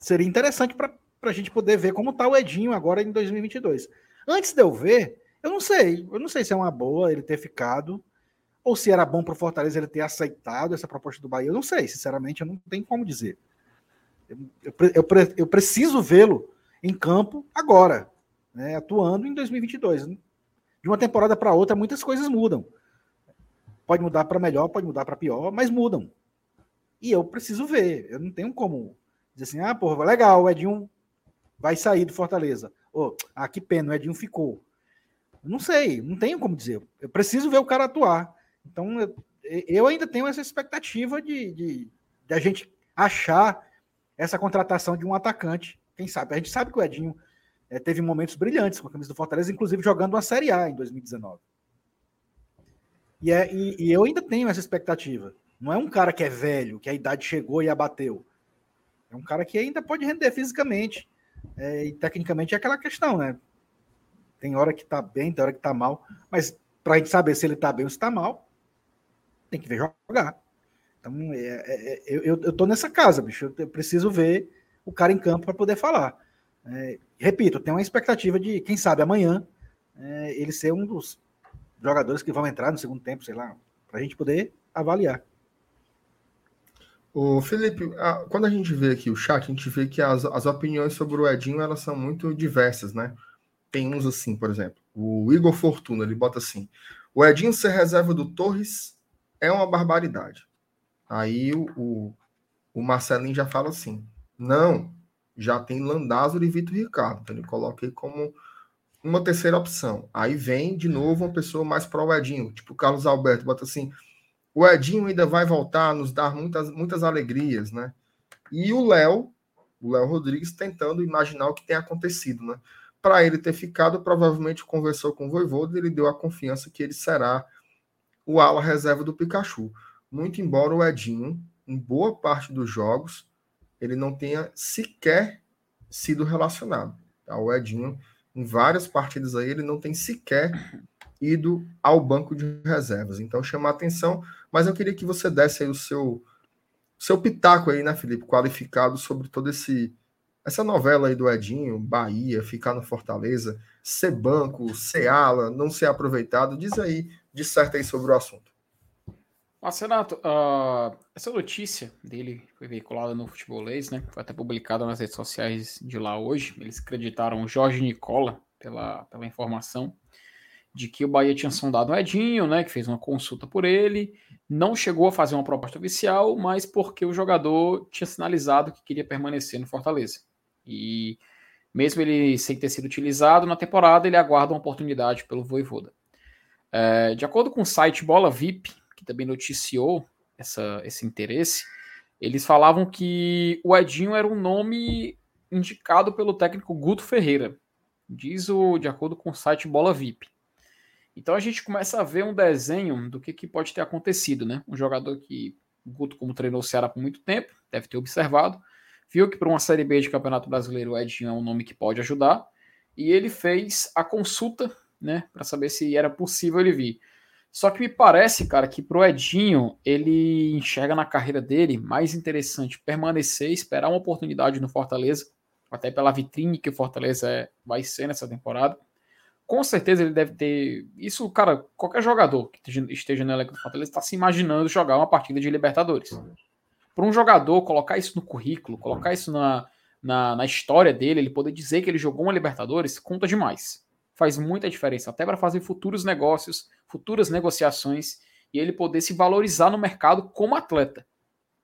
Seria interessante para a gente poder ver como está o Edinho agora em 2022. Antes de eu ver, eu não sei. Eu não sei se é uma boa ele ter ficado ou se era bom para o Fortaleza ele ter aceitado essa proposta do Bahia. Eu não sei, sinceramente, eu não tenho como dizer. Eu, eu, eu, eu preciso vê-lo em campo agora, né, atuando em 2022. De uma temporada para outra, muitas coisas mudam. Pode mudar para melhor, pode mudar para pior, mas mudam. E eu preciso ver. Eu não tenho como dizer assim, ah, porra, legal, o Edinho vai sair do Fortaleza. Oh, ah, que pena, o Edinho ficou. Não sei, não tenho como dizer. Eu preciso ver o cara atuar. Então, eu, eu ainda tenho essa expectativa de, de, de, a gente achar essa contratação de um atacante. Quem sabe? A gente sabe que o Edinho é, teve momentos brilhantes com a camisa do Fortaleza, inclusive jogando uma Série A em 2019. E, é, e, e eu ainda tenho essa expectativa. Não é um cara que é velho, que a idade chegou e abateu. É um cara que ainda pode render fisicamente. É, e tecnicamente é aquela questão, né? Tem hora que tá bem, tem hora que tá mal. Mas para a gente saber se ele tá bem ou se tá mal, tem que ver jogar. Então, é, é, é eu, eu, tô nessa casa, bicho. Eu, preciso ver o cara em campo para poder falar. É, repito, tem uma expectativa de, quem sabe, amanhã é, ele ser um dos jogadores que vão entrar no segundo tempo, sei lá, para a gente poder avaliar. O Felipe, a, quando a gente vê aqui o chat, a gente vê que as, as opiniões sobre o Edinho elas são muito diversas, né? Tem uns assim, por exemplo, o Igor Fortuna, ele bota assim: o Edinho ser reserva do Torres é uma barbaridade. Aí o, o, o Marcelinho já fala assim: não, já tem Landázuri e Vitor Ricardo. Então ele coloquei como uma terceira opção. Aí vem de novo uma pessoa mais pro Edinho, tipo o Carlos Alberto, bota assim: o Edinho ainda vai voltar a nos dar muitas, muitas alegrias, né? E o Léo, o Léo Rodrigues, tentando imaginar o que tem acontecido, né? Para ele ter ficado, provavelmente conversou com o Voivoda e ele deu a confiança que ele será o ala reserva do Pikachu. Muito embora o Edinho, em boa parte dos jogos, ele não tenha sequer sido relacionado. Tá? O Edinho, em várias partidas aí, ele não tem sequer ido ao banco de reservas. Então, chama atenção, mas eu queria que você desse aí o seu, seu pitaco aí, né, Felipe, qualificado sobre todo esse essa novela aí do Edinho, Bahia, ficar no Fortaleza, ser banco, ser ala, não ser aproveitado. Diz aí, disserta aí sobre o assunto. Marcenato, uh, essa notícia dele foi veiculada no Futebolês, né? Foi até publicada nas redes sociais de lá hoje. Eles acreditaram Jorge Nicola pela, pela informação de que o Bahia tinha sondado o Edinho, né? Que fez uma consulta por ele. Não chegou a fazer uma proposta oficial, mas porque o jogador tinha sinalizado que queria permanecer no Fortaleza. E mesmo ele sem ter sido utilizado na temporada, ele aguarda uma oportunidade pelo Voivoda. É, de acordo com o site Bola VIP, que também noticiou essa, esse interesse, eles falavam que o Edinho era um nome indicado pelo técnico Guto Ferreira, diz o de acordo com o site Bola VIP. Então a gente começa a ver um desenho do que, que pode ter acontecido, né? Um jogador que o Guto, como treinou o Ceará por muito tempo, deve ter observado, viu que para uma Série B de Campeonato Brasileiro o Edinho é um nome que pode ajudar, e ele fez a consulta, né, para saber se era possível ele vir. Só que me parece, cara, que pro Edinho, ele enxerga na carreira dele mais interessante permanecer, esperar uma oportunidade no Fortaleza, até pela vitrine que o Fortaleza é, vai ser nessa temporada. Com certeza ele deve ter. Isso, cara, qualquer jogador que esteja no elenco do Fortaleza está se imaginando jogar uma partida de Libertadores. Para um jogador colocar isso no currículo, colocar isso na, na, na história dele, ele poder dizer que ele jogou uma Libertadores, conta demais faz muita diferença, até para fazer futuros negócios, futuras negociações e ele poder se valorizar no mercado como atleta.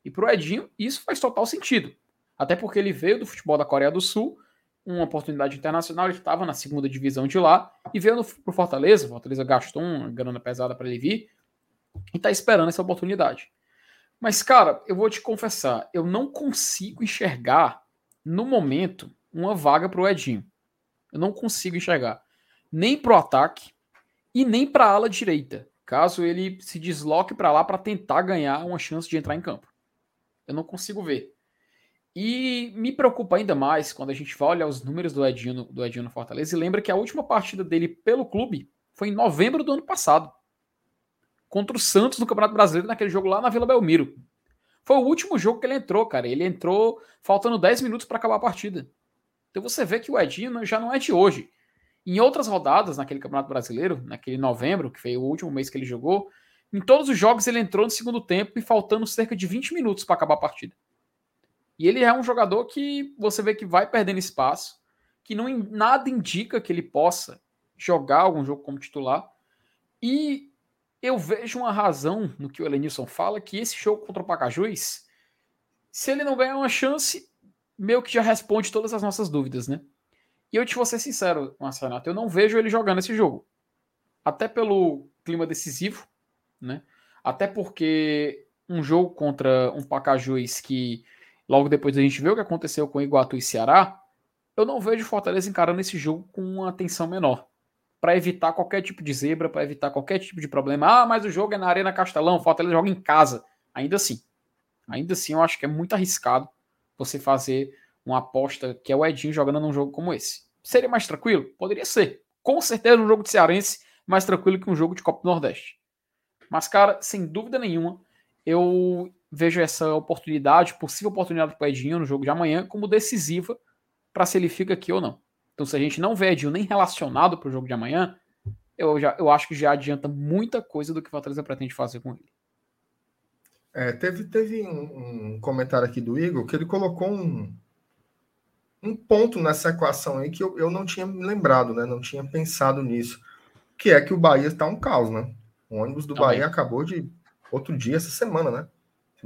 E para o Edinho, isso faz total sentido. Até porque ele veio do futebol da Coreia do Sul, uma oportunidade internacional, ele estava na segunda divisão de lá e veio para o Fortaleza. Fortaleza gastou uma grana pesada para ele vir e está esperando essa oportunidade. Mas, cara, eu vou te confessar, eu não consigo enxergar no momento uma vaga para o Edinho. Eu não consigo enxergar nem para o ataque e nem para a ala direita, caso ele se desloque para lá para tentar ganhar uma chance de entrar em campo. Eu não consigo ver. E me preocupa ainda mais quando a gente vai olhar os números do Edinho, do Edinho no Fortaleza e lembra que a última partida dele pelo clube foi em novembro do ano passado. Contra o Santos no Campeonato Brasileiro, naquele jogo lá na Vila Belmiro. Foi o último jogo que ele entrou, cara. Ele entrou faltando 10 minutos para acabar a partida. Então você vê que o Edinho já não é de hoje. Em outras rodadas, naquele Campeonato Brasileiro, naquele novembro, que foi o último mês que ele jogou, em todos os jogos ele entrou no segundo tempo e faltando cerca de 20 minutos para acabar a partida. E ele é um jogador que você vê que vai perdendo espaço, que não nada indica que ele possa jogar algum jogo como titular. E eu vejo uma razão no que o Elenilson fala, que esse jogo contra o Pacajus, se ele não ganhar uma chance, meio que já responde todas as nossas dúvidas, né? E eu te vou ser sincero, Marcelo, eu não vejo ele jogando esse jogo. Até pelo clima decisivo, né? Até porque um jogo contra um Pacajus que logo depois a gente vê o que aconteceu com Iguatu e Ceará, eu não vejo Fortaleza encarando esse jogo com uma atenção menor. Para evitar qualquer tipo de zebra, para evitar qualquer tipo de problema. Ah, mas o jogo é na Arena Castelão, Fortaleza joga em casa. Ainda assim. Ainda assim, eu acho que é muito arriscado você fazer uma aposta que é o Edinho jogando num jogo como esse. Seria mais tranquilo? Poderia ser. Com certeza um jogo de Cearense mais tranquilo que um jogo de Copa do Nordeste. Mas, cara, sem dúvida nenhuma, eu vejo essa oportunidade, possível oportunidade para o Edinho no jogo de amanhã, como decisiva para se ele fica aqui ou não. Então, se a gente não vê Edinho nem relacionado para o jogo de amanhã, eu, já, eu acho que já adianta muita coisa do que o Fortaleza pretende fazer com ele. É, teve teve um, um, comentário aqui do Igor que ele colocou um, um ponto nessa equação aí que eu, eu não tinha me lembrado, né? Não tinha pensado nisso. Que é que o Bahia está um caos, né? O ônibus do Também. Bahia acabou de outro dia, essa semana, né?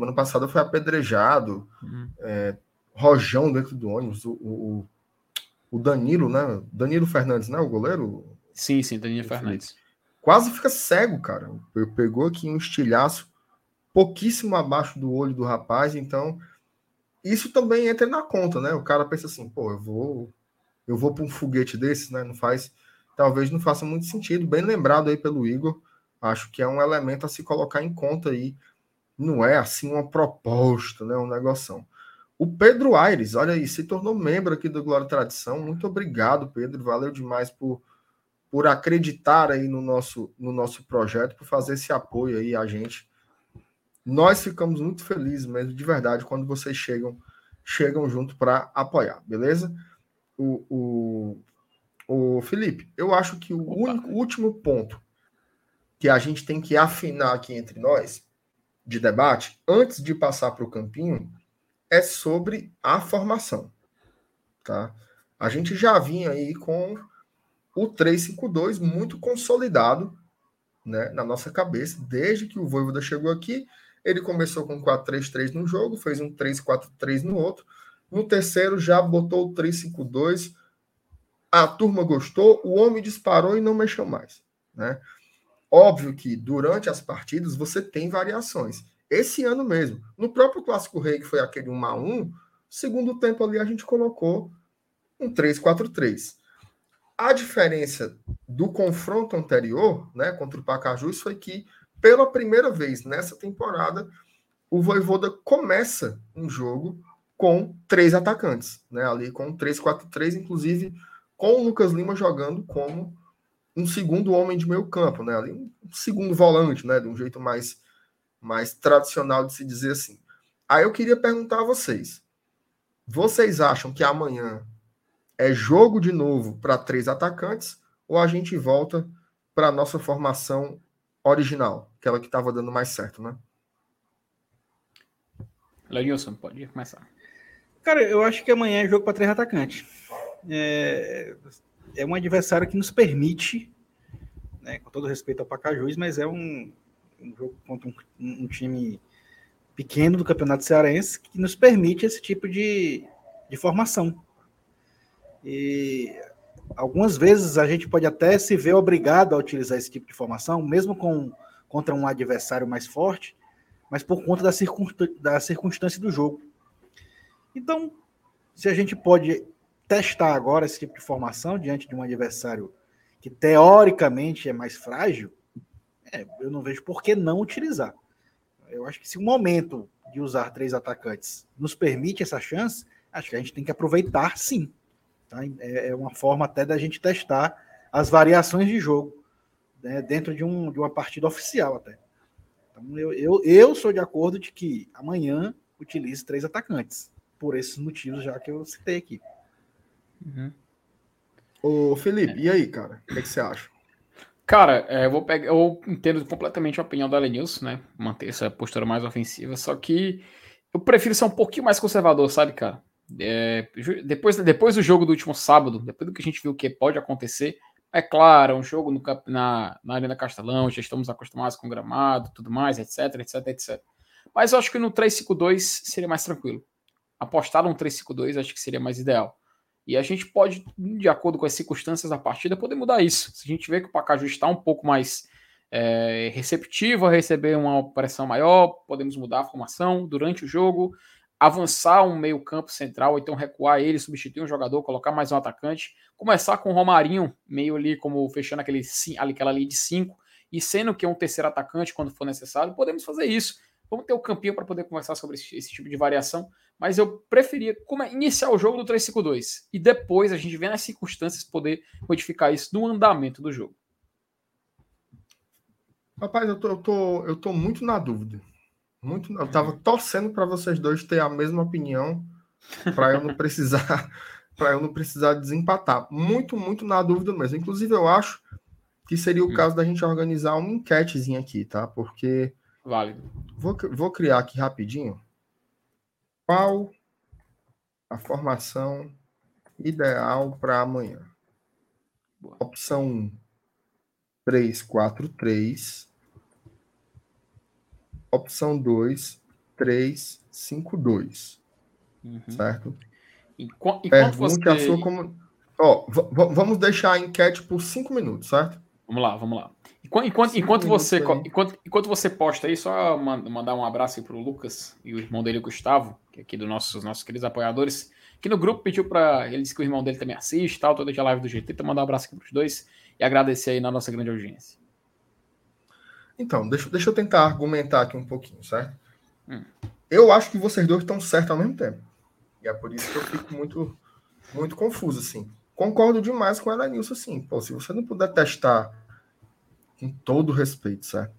Semana passada foi apedrejado, uhum. é, rojão dentro do ônibus. O, o, o, Danilo, né? Danilo Fernandes, né? O goleiro? Sim, sim, Danilo Fernandes. Quase fica cego, cara. Pegou aqui um estilhaço pouquíssimo abaixo do olho do rapaz, então isso também entra na conta, né? O cara pensa assim, pô, eu vou eu vou para um foguete desse, né? Não faz, talvez não faça muito sentido. Bem lembrado aí pelo Igor, acho que é um elemento a se colocar em conta aí. Não é assim uma proposta, né? Um negócio. O Pedro Aires, olha aí, se tornou membro aqui do Glória Tradição. Muito obrigado, Pedro. Valeu demais por, por acreditar aí no nosso, no nosso projeto, por fazer esse apoio aí a gente nós ficamos muito felizes mesmo, de verdade, quando vocês chegam chegam junto para apoiar, beleza? O, o, o Felipe, eu acho que o único, último ponto que a gente tem que afinar aqui entre nós de debate, antes de passar para o campinho, é sobre a formação. Tá? A gente já vinha aí com o 352 muito consolidado né, na nossa cabeça, desde que o Voivoda chegou aqui ele começou com 4-3-3 no jogo, fez um 3-4-3 no outro. No terceiro, já botou o 3-5-2. A turma gostou, o homem disparou e não mexeu mais. Né? Óbvio que durante as partidas você tem variações. Esse ano mesmo, no próprio Clássico Rei, que foi aquele 1 a 1 segundo tempo ali a gente colocou um 3-4-3. A diferença do confronto anterior, né, contra o Pacajus, foi que pela primeira vez nessa temporada, o Voivoda começa um jogo com três atacantes, né? Ali com 3-4-3, inclusive com o Lucas Lima jogando como um segundo homem de meio campo, né? Ali um segundo volante, né? De um jeito mais, mais tradicional de se dizer assim. Aí eu queria perguntar a vocês: vocês acham que amanhã é jogo de novo para três atacantes ou a gente volta para a nossa formação original, aquela que estava dando mais certo, né? Lenilson, pode começar. Cara, eu acho que amanhã é jogo para três atacantes. É, é um adversário que nos permite, né, com todo respeito ao Pacajus, mas é um, um jogo contra um, um, time pequeno do Campeonato Cearense que nos permite esse tipo de, de formação. E algumas vezes a gente pode até se ver obrigado a utilizar esse tipo de formação, mesmo com, contra um adversário mais forte, mas por conta da, da circunstância do jogo. Então, se a gente pode testar agora esse tipo de formação diante de um adversário que teoricamente é mais frágil, é, eu não vejo por que não utilizar. Eu acho que se o momento de usar três atacantes nos permite essa chance, acho que a gente tem que aproveitar sim. Tá? É, é uma forma até da gente testar as variações de jogo né, dentro de, um, de uma partida oficial até. Então, eu, eu, eu sou de acordo de que amanhã utilize três atacantes, por esses motivos já que eu citei aqui. Uhum. Ô, Felipe, e aí, cara? O que, é que você acha? Cara, é, eu vou pegar, eu entendo completamente a opinião da Lenilson, né? Manter essa postura mais ofensiva, só que eu prefiro ser um pouquinho mais conservador, sabe, cara? É, depois, depois do jogo do último sábado, depois do que a gente viu que pode acontecer, é claro, é um jogo no, na, na Arena Castelão, já estamos acostumados com gramado, tudo mais, etc, etc, etc. Mas eu acho que no 3-5-2 seria mais tranquilo. Apostar no 3-5-2 acho que seria mais ideal. E a gente pode, de acordo com as circunstâncias da partida, poder mudar isso. Se a gente vê que o Pacaju está um pouco mais é, receptivo a receber uma pressão maior, podemos mudar a formação durante o jogo, avançar um meio campo central, então recuar ele, substituir um jogador, colocar mais um atacante, começar com o Romarinho, meio ali como fechando aquele, aquela linha de cinco, e sendo que é um terceiro atacante quando for necessário, podemos fazer isso. Vamos ter o campinho para poder conversar sobre esse, esse, tipo de variação, mas eu preferia como, iniciar o jogo do 3-5-2 e depois a gente vê nas circunstâncias poder modificar isso no andamento do jogo. Rapaz, eu tô, eu tô, eu tô muito na dúvida. Muito, eu tava torcendo para vocês dois ter a mesma opinião para eu não precisar <laughs> para eu não precisar desempatar. Muito, muito na dúvida mesmo. Inclusive, eu acho que seria o hum. caso da gente organizar uma enquetezinha aqui, tá? Porque Válido. Vou, vou criar aqui rapidinho. Qual a formação ideal para amanhã? Boa. Opção 1, 3, 4, 3. Opção 2, 3, 5, 2. Uhum. Certo? Enquanto, enquanto você... a sua como... Ó, vamos deixar a enquete por 5 minutos, certo? Vamos lá, vamos lá. Enquanto, enquanto, você, enquanto, enquanto você posta aí, só mandar um abraço para o Lucas e o irmão dele, Gustavo, que é aqui dos nossos, nossos queridos apoiadores, que no grupo pediu para. Ele disse que o irmão dele também assiste tal, toda a live do GT. Então, mandar um abraço aqui para os dois e agradecer aí na nossa grande audiência. Então, deixa, deixa eu tentar argumentar aqui um pouquinho, certo? Hum. Eu acho que vocês dois estão certos ao mesmo tempo. E é por isso que eu fico muito, muito confuso, assim. Concordo demais com ela nisso, assim. Pô, se você não puder testar com todo respeito, certo?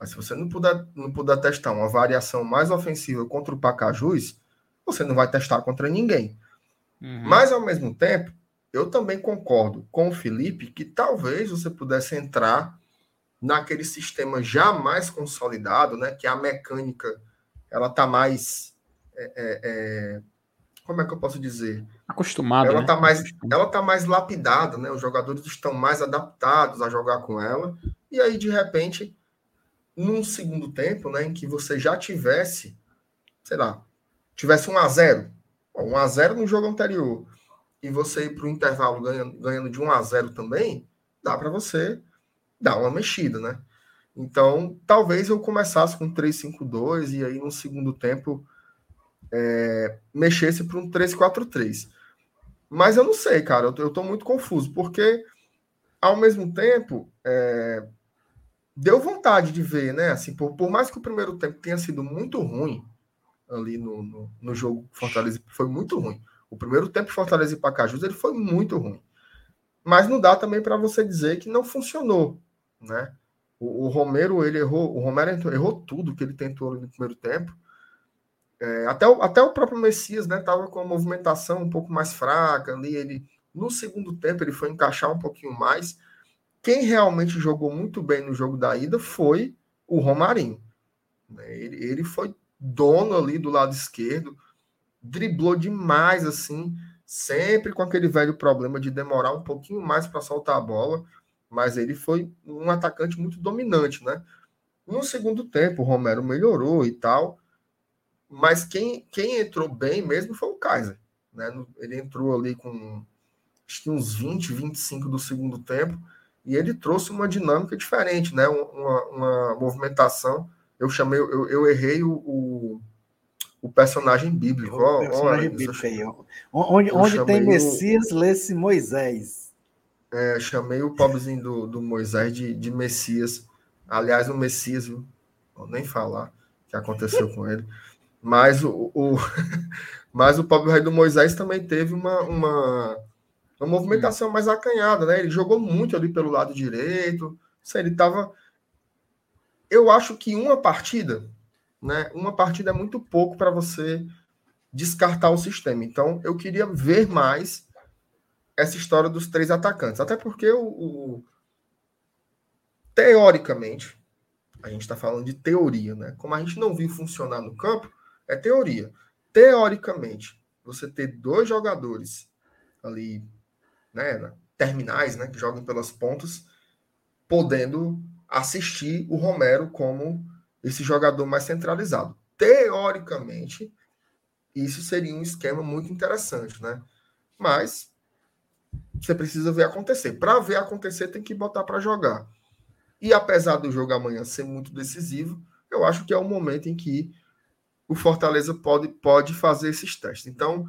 Mas se você não puder, não puder testar uma variação mais ofensiva contra o Pacajus, você não vai testar contra ninguém. Uhum. Mas, ao mesmo tempo, eu também concordo com o Felipe que talvez você pudesse entrar naquele sistema já mais consolidado, né? Que a mecânica ela tá mais. É, é, é, como é que eu posso dizer? Acostumada. Ela né? tá mais, ela tá mais lapidada, né? Os jogadores estão mais adaptados a jogar com ela. E aí, de repente, num segundo tempo, né, em que você já tivesse, sei lá, tivesse um a 0 um a 0 no jogo anterior, e você ir para o intervalo ganhando, ganhando de 1 a 0 também, dá para você dar uma mexida, né? Então, talvez eu começasse com 3-5-2 e aí no segundo tempo é, mexesse para um 3-4-3. Mas eu não sei, cara, eu, tô muito confuso, porque ao mesmo tempo, é, deu vontade de ver, né? Assim, por, por mais que o primeiro tempo tenha sido muito ruim ali no, no, no jogo Fortaleza, foi muito ruim. O primeiro tempo Fortaleza e Pacajus ele foi muito ruim. Mas não dá também para você dizer que não funcionou, né? O, o, Romero ele errou, o Romero errou tudo que ele tentou no primeiro tempo. É, até, o, até o próprio Messias, né, tava com a movimentação um pouco mais fraca ali, ele no segundo tempo ele foi encaixar um pouquinho mais, quem realmente jogou muito bem no jogo da ida foi o Romarinho. Né? Ele, ele foi dono ali do lado esquerdo, driblou demais assim, sempre com aquele velho problema de demorar um pouquinho mais para soltar a bola, mas ele foi um atacante muito dominante, né? No segundo tempo, o Romero melhorou e tal, mas quem, quem entrou bem mesmo foi o Kaiser, né? Ele entrou ali com acho que uns 20, 25 do segundo tempo, e ele trouxe uma dinâmica diferente, né? Uma, uma movimentação. Eu chamei, eu, eu errei o, o, o personagem bíblico. O personagem bíblico aí. Onde, onde tem Messias, lê-se Moisés. É, chamei o pobrezinho do, do Moisés de, de Messias. Aliás, o Messias? Vou nem falar o que aconteceu com ele. Mas o, o, <laughs> mas o pobre rei do Moisés também teve uma, uma uma movimentação mais acanhada, né? Ele jogou muito ali pelo lado direito. Sei, ele estava eu acho que uma partida, né? Uma partida é muito pouco para você descartar o sistema. Então, eu queria ver mais essa história dos três atacantes. Até porque o, o teoricamente, a gente está falando de teoria, né? Como a gente não viu funcionar no campo, é teoria. Teoricamente, você ter dois jogadores ali, né, terminais, né, que jogam pelas pontas, podendo assistir o Romero como esse jogador mais centralizado. Teoricamente, isso seria um esquema muito interessante, né? Mas você precisa ver acontecer. Para ver acontecer, tem que botar para jogar. E apesar do jogo amanhã ser muito decisivo, eu acho que é o momento em que o Fortaleza pode, pode fazer esses testes. Então,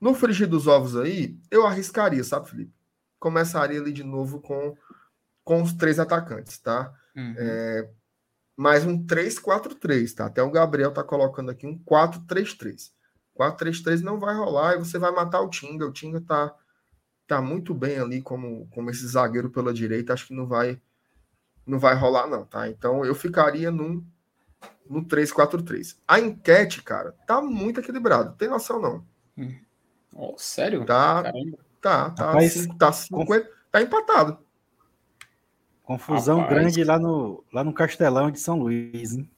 no frigir dos ovos aí, eu arriscaria, sabe, Felipe? Começaria ali de novo com, com os três atacantes, tá? Uhum. É, mais um 3-4-3, tá? Até o Gabriel tá colocando aqui um 4-3-3. 4-3-3 não vai rolar e você vai matar o Tinga. O Tinga tá, tá muito bem ali como, como esse zagueiro pela direita. Acho que não vai não vai rolar não, tá? Então eu ficaria num no 3-4-3. A enquete, cara, tá muito equilibrado. Tem noção não? Hum. Oh, sério? Tá, Caramba. tá, tá, Rapaz, cinco, tá, 50, tá empatado. Confusão rapaz. grande lá no, lá no Castelão de São Luís, hein?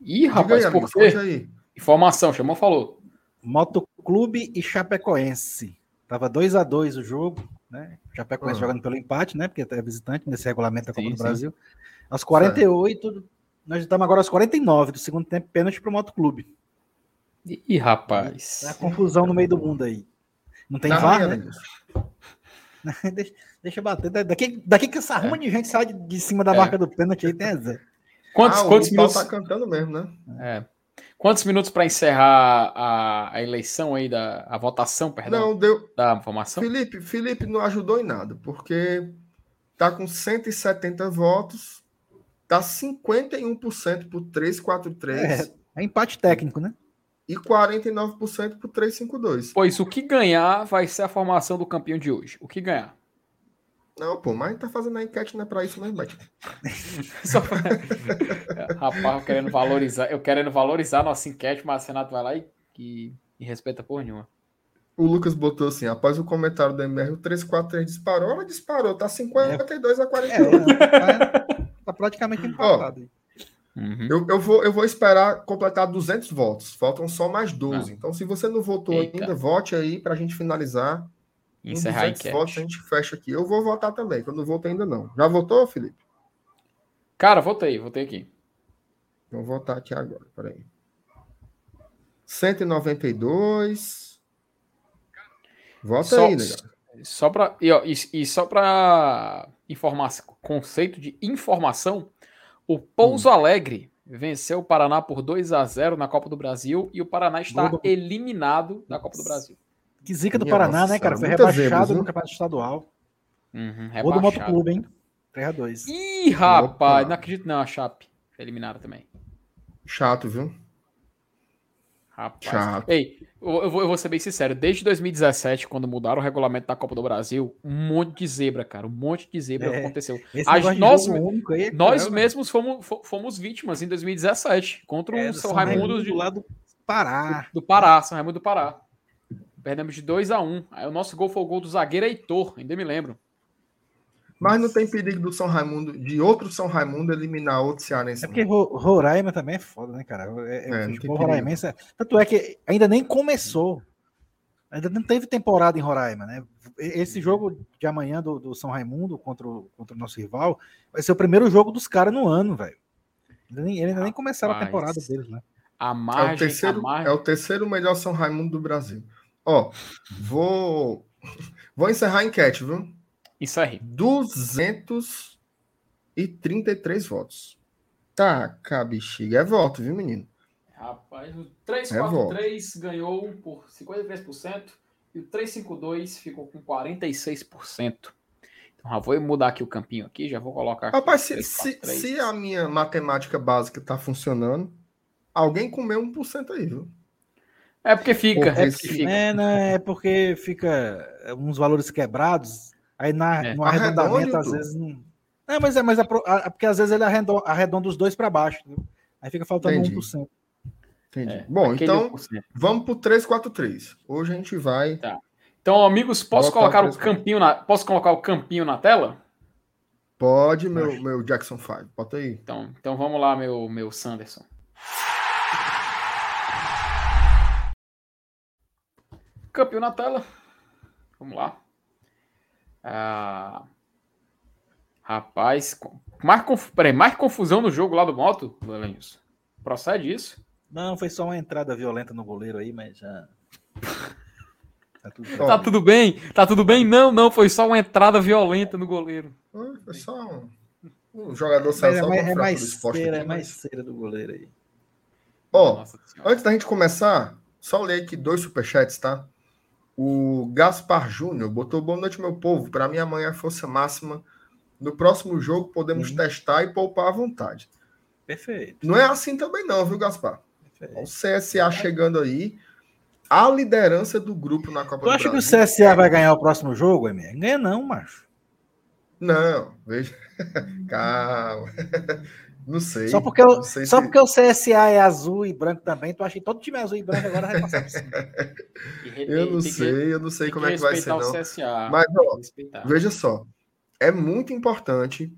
Ih, rapaz, aí, por quê? Aí. Informação, chamou, falou. Motoclube e Chapecoense. Tava 2 a 2 o jogo, né? Chapecoense uhum. jogando pelo empate, né? Porque é visitante nesse regulamento da Copa sim, do Brasil. Aos 48, nós estamos agora aos 49 do segundo tempo, pênalti pro Motoclube. Ih, rapaz. É a confusão no meio do mundo aí. Não tem tá VAR, né? <laughs> deixa, deixa bater. Daqui, daqui que essa é. ruma de gente sai de, de cima da é. marca do pênalti aí tem Zé. Quantos, ah, quantos minutos? tá cantando mesmo, né? É. Quantos minutos para encerrar a, a, eleição aí, da, a votação, perdão? Não, deu. Da informação? Felipe, Felipe não ajudou em nada, porque tá com 170 votos, tá 51% por 343. É, é empate técnico, né? E 49% por 352. Pois o que ganhar vai ser a formação do campeão de hoje. O que ganhar? Não, pô, mas tá fazendo a enquete não é pra isso Bate. <laughs> Só pra... Rapaz, eu querendo valorizar, eu querendo valorizar nossa enquete, mas o Renato vai lá e, e, e respeita por nenhuma. O Lucas botou assim, após o comentário do MR, o 343 disparou, ela disparou, tá 52 é. a 41. É, tá, tá praticamente empatado. Uhum. Eu, eu, vou, eu vou esperar completar 200 votos, faltam só mais 12. Ah. Então, se você não votou Eita. ainda, vote aí pra gente finalizar Encerrar a enquete. Votos, a gente fecha aqui. Eu vou votar também, que eu não votei ainda não. Já votou, Felipe? Cara, votei, votei aqui. Vou votar aqui agora, peraí. 192. Vota só, aí, legal. Só para e, e, e, só para informar conceito de informação, o Pouso hum. Alegre venceu o Paraná por 2 a 0 na Copa do Brasil e o Paraná está eliminado da Copa do Brasil. Que zica do Minha Paraná, nossa, né, cara? Foi rebaixado no campeonato estadual. Uhum, Gol do Motoclube, hein? 3x2. Ih, rapaz, Opa. não acredito não, a Chape. Foi eliminada também. Chato, viu? Rapaz. Chato. Ei, eu vou, eu vou ser bem sincero. Desde 2017, quando mudaram o regulamento da Copa do Brasil, um monte de zebra, cara. Um monte de zebra é, aconteceu. A, nós aí, nós mesmos fomos, fomos vítimas em 2017 contra é, o São Raimundo, Raimundo de, do lado do Pará. Do, do Pará, São Raimundo do Pará. Perdemos de 2 a 1 um. Aí o nosso gol foi o gol do zagueiro Heitor, ainda me lembro. Mas não tem perigo do São Raimundo, de outro São Raimundo eliminar outro cearense. É porque Roraima também é foda, né, cara? É, é, tipo, Roraima, tanto é que ainda nem começou. Ainda não teve temporada em Roraima, né? Esse jogo de amanhã do, do São Raimundo contra o, contra o nosso rival vai ser o primeiro jogo dos caras no ano, velho. Ainda nem, ainda nem começaram a temporada deles, né? A margem, é, o terceiro, margem... é o terceiro melhor São Raimundo do Brasil. Ó, vou, <laughs> vou encerrar a enquete, viu? Isso aí. 233 votos. Tá, bexiga. É voto, viu, menino? Rapaz, o 343 é ganhou por 53% e o 352 ficou com 46%. Então já vou mudar aqui o campinho aqui, já vou colocar Rapaz, se, 3, 4, se, se, a minha matemática básica tá funcionando, alguém comeu 1% aí, viu? É porque fica. é, porque fica. É, né, é porque fica uns valores quebrados. Aí na, é. no arredondamento, às vezes, não. Não, mas é, mas a, a, porque às vezes ele arredonda, arredonda os dois para baixo, entendeu? Aí fica faltando Entendi. 1%. Entendi. É, Bom, então 1%. vamos pro 343. Hoje a gente vai. Tá. Então, amigos, posso Colocar o campinho na, posso colocar o campinho na tela? Pode, meu, meu Jackson 5. Bota aí. Então, então vamos lá, meu, meu Sanderson. Campinho na tela. Vamos lá. Ah, rapaz, mais, conf... Peraí, mais confusão no jogo lá do moto, Lenilson? Procede isso? Não, foi só uma entrada violenta no goleiro aí, mas já. <laughs> Tá tudo. Ó, Tá tudo bem? Tá tudo bem? Não, não, foi só uma entrada violenta no goleiro. Foi só um, um jogador saiu é só é fratura mais exposta aqui, é mais mas- cera do goleiro aí. Ó, Senhora. Antes da gente começar, só ler aqui dois superchats, tá? O Gaspar Júnior botou boa noite, meu povo. Para mim, amanhã é força máxima. No próximo jogo, podemos Uhum. testar e poupar à vontade. Perfeito. Não é assim também, não, viu, Gaspar? perfeito. O CSA chegando aí. A liderança do grupo na Copa Tu do acha que o Brasil. CSA vai ganhar o próximo jogo, MR? Ganha não, macho. Não, veja. <laughs> Calma. Não sei. Só porque, o, não sei só se- porque o CSA é azul e branco também, tu acha que todo time é azul e branco agora vai passar por cima. <laughs> Re- Eu não sei, eu não sei como é que vai ser, não. CSA. Mas, ó. Veja só, é muito importante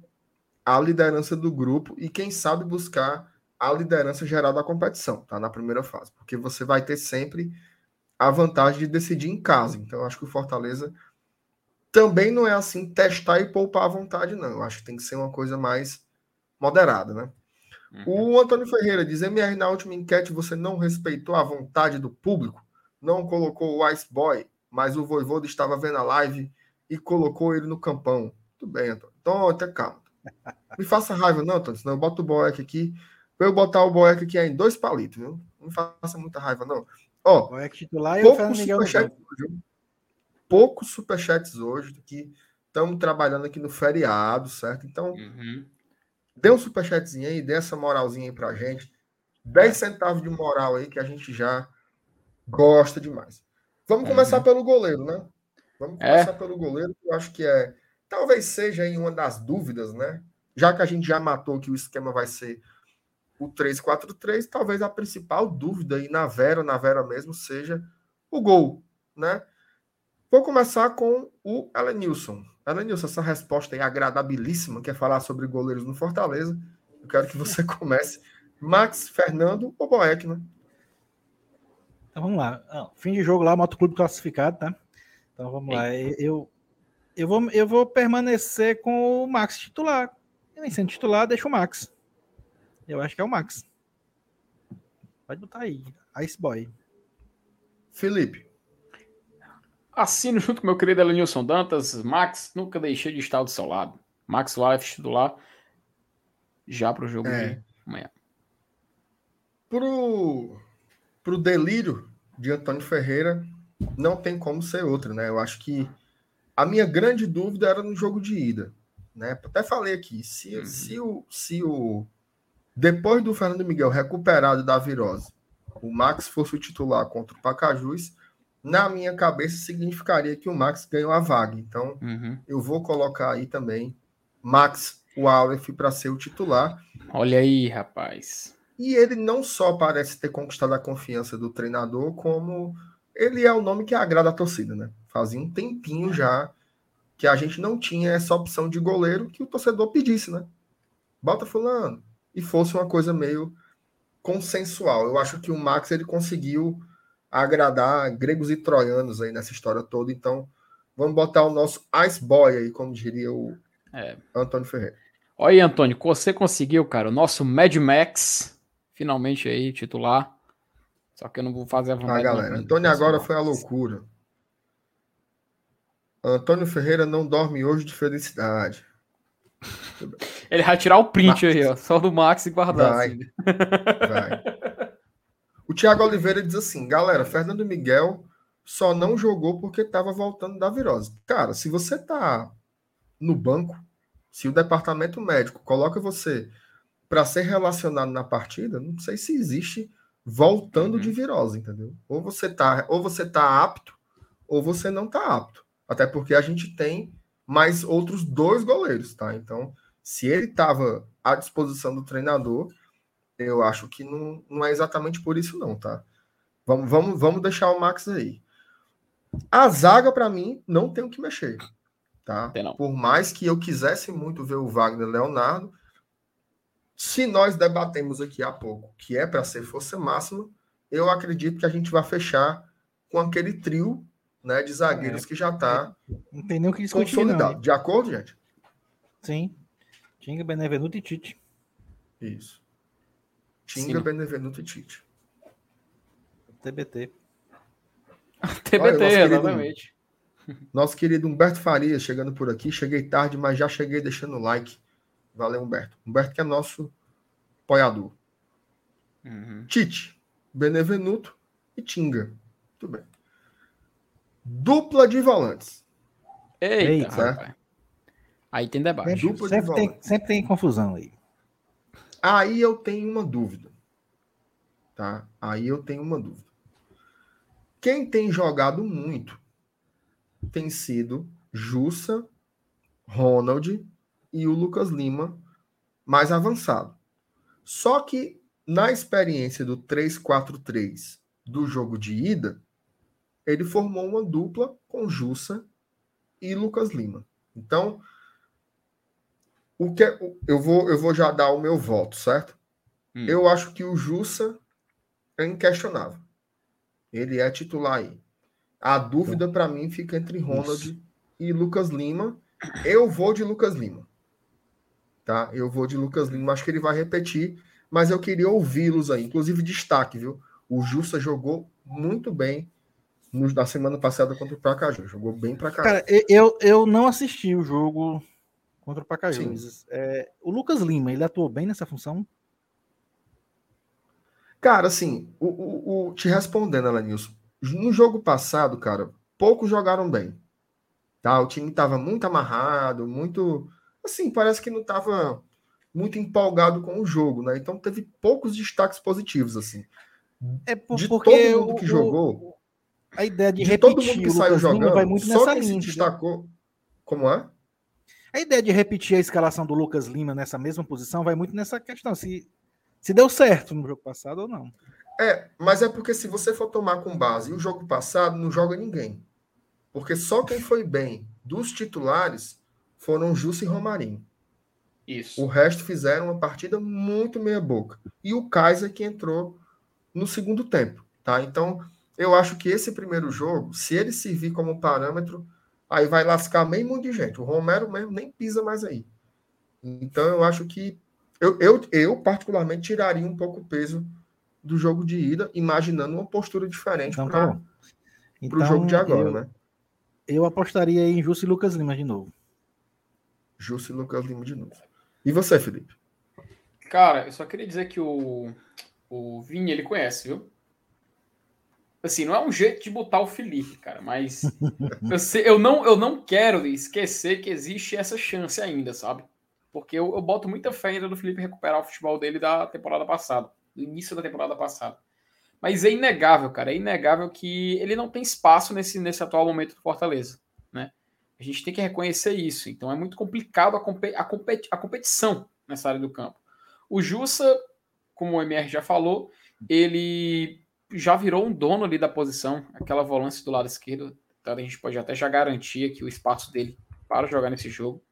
a liderança do grupo e quem sabe buscar a liderança geral da competição, tá? Na primeira fase, porque você vai ter sempre a vantagem de decidir em casa. Então, eu acho que o Fortaleza também não é assim testar e poupar à vontade, não. Eu acho que tem que ser uma coisa mais moderada, né? Uhum. O Antônio Ferreira diz: MR, na última enquete você não respeitou a vontade do público, não colocou o Ice Boy, mas o Voivoda estava vendo a live e colocou ele no campão. Tudo bem, Antônio. Então, até calma. <laughs> Me faça raiva, não, Antônio, senão eu boto o Boeck aqui. Pra eu botar o Boeck aqui é em dois palitos, viu? Não me faça muita raiva, não. Ó, O Eck titular e poucos superchats hoje. Poucos superchats hoje, que estamos trabalhando aqui no feriado, certo? Então, Uhum. Dê um superchatzinho aí, dê essa moralzinha aí pra gente. 10 centavos de moral aí que a gente já gosta demais. Vamos começar Uhum. pelo goleiro, né? Vamos É. começar pelo goleiro, que eu acho que é. Talvez seja aí uma das dúvidas, né? Já que a gente já matou que o esquema vai ser o 3-4-3, talvez a principal dúvida aí na Vera, na Vera mesmo, seja o gol, né? Vou começar com o Elenilson. Elenilson, essa resposta aí agradabilíssima, que é falar sobre goleiros no Fortaleza. Eu quero que você <laughs> comece. Max, Fernando ou Boeck, né? Então vamos lá. Não, fim de jogo lá, Moto Clube classificado, tá? Então vamos lá. Eu, eu, vou, eu vou permanecer com o Max titular. E nem sendo titular, deixa o Max. Eu acho que é o Max. Pode botar aí. Ice Boy. Felipe. Assino junto com meu querido Elenilson Dantas. Max, nunca deixei de estar do seu lado. Max Life titular. Já pro jogo É. de amanhã. Pro, pro delírio de Antônio Ferreira, não tem como ser outro, né? Eu acho que a minha grande dúvida era no jogo de ida, né? Até falei aqui, se, Uhum. se, o, se o depois do Fernando Miguel recuperado da virose, o Max fosse o titular contra o Pacajus, na minha cabeça significaria que o Max ganhou a vaga. Então, Uhum. eu vou colocar aí também Max o Aleph para ser o titular. Olha aí, rapaz. E ele não só parece ter conquistado a confiança do treinador, como ele é o nome que agrada a torcida, né? Fazia um tempinho já que a gente não tinha essa opção de goleiro que o torcedor pedisse, né? Bota fulano. E fosse uma coisa meio consensual. Eu acho que o Max ele conseguiu agradar gregos e troianos aí nessa história toda. Então, vamos botar o nosso Ice Boy aí, como diria o É. Antônio Ferreira. Olha aí, Antônio, você conseguiu, cara. O nosso Mad Max, finalmente aí, titular. Só que eu não vou fazer a Ah, vontade. galera, não, Antônio agora foi a loucura. Antônio Ferreira não dorme hoje de felicidade. <laughs> Ele vai tirar o print aí, ó. Só do Max e guardar. Vai. assim. Vai. <laughs> O Thiago Oliveira diz assim: galera, Fernando Miguel só não jogou porque estava voltando da virose. Cara, se você tá no banco, se o departamento médico coloca você para ser relacionado na partida, não sei se existe voltando Uhum. de virose, entendeu? Ou você tá, ou você tá apto, ou você não tá apto. Até porque a gente tem mais outros dois goleiros, tá? Então, Se ele estava à disposição do treinador, eu acho que não, não é exatamente por isso, não, tá? Vamos, vamos, vamos deixar o Max aí. A zaga, para mim, não tem o que mexer. Tá? Por mais que eu quisesse muito ver o Wagner Leonardo, se nós debatemos aqui há pouco que é para ser força máxima, eu acredito que a gente vai fechar com aquele trio né, de zagueiros é. que já está não tem nem o que discutir, consolidado. Não, de acordo, gente? Sim. Tinga, Benevenuto e Tite. Isso. Tinga, Sim. Benevenuto e Tite. TBT. TBT, <laughs> Olha, nosso exatamente. Querido, nosso querido Humberto Farias chegando por aqui. Cheguei tarde, mas já cheguei deixando o like. Valeu, Humberto. Humberto que é nosso apoiador. Uhum. Tite, Benevenuto e Tinga. Muito bem. Dupla de volantes. Eita? Aí tem debate. Sempre, de tem, sempre tem confusão aí. Aí eu tenho uma dúvida. Tá? Aí eu tenho uma dúvida. Quem tem jogado muito tem sido Jussa, Ronald e o Lucas Lima mais avançado. Só que na experiência do 3-4-3 do jogo de ida, ele formou uma dupla com Jussa e Lucas Lima. Então, o que é, eu vou eu vou já dar o meu voto, certo? Hum. Eu acho que o Jussa é inquestionável. Ele é titular aí. A dúvida para mim fica entre Ronald Isso. e Lucas Lima. Eu vou de Lucas Lima. Tá? Eu vou de Lucas Lima. Acho que ele vai repetir, mas eu queria ouvi-los aí. Inclusive, destaque, viu? O Jussa jogou muito bem no, na semana passada contra o Pacaju. Jogou bem pra cá. Cara, eu, eu não assisti o jogo contra o Pacaju. É, o Lucas Lima, ele atuou bem nessa função? Cara, assim, o, o, o te respondendo, Alanilson, no jogo passado, cara, poucos jogaram bem. Tá? O time estava muito amarrado, muito. Assim, parece que não estava muito empolgado com o jogo, né? Então teve poucos destaques positivos, assim. É por, de todo mundo que o, jogou. A ideia de, de repetir todo mundo que saiu jogando, vai muito só quem linha, se destacou. Como é? A ideia de repetir a escalação do Lucas Lima nessa mesma posição vai muito nessa questão. Se se deu certo no jogo passado ou não. É, mas é porque se você for tomar com base o jogo passado, não joga ninguém. Porque só quem foi bem dos titulares foram Jussa e Romarinho. Isso. O resto fizeram uma partida muito meia boca. E o Kaiser que entrou no segundo tempo, tá? Então, eu acho que esse primeiro jogo, se ele servir como parâmetro, aí vai lascar meio mundo de gente. O Romero mesmo nem pisa mais aí. Então, eu acho que eu, eu, eu, particularmente, tiraria um pouco o peso do jogo de ida, imaginando uma postura diferente então, para tá então, o jogo de agora, eu, né? Eu apostaria em Justo e Lucas Lima de novo. Justo e Lucas Lima de novo. E você, Felipe? Cara, eu só queria dizer que o, o Vini, ele conhece, viu? Assim, não é um jeito de botar o Felipe, cara, mas eu, sei, eu, não, eu não quero esquecer que existe essa chance ainda, sabe? Porque eu, eu boto muita fé ainda no Felipe recuperar o futebol dele da temporada passada, do início da temporada passada. Mas é inegável, cara, é inegável que ele não tem espaço nesse, nesse atual momento do Fortaleza, né? A gente tem que reconhecer isso. Então é muito complicado a, competi a, competi a competição nessa área do campo. O Jussa, como o MR já falou, ele já virou um dono ali da posição, aquela volância do lado esquerdo. Então a gente pode até já garantir aqui o espaço dele para jogar nesse jogo.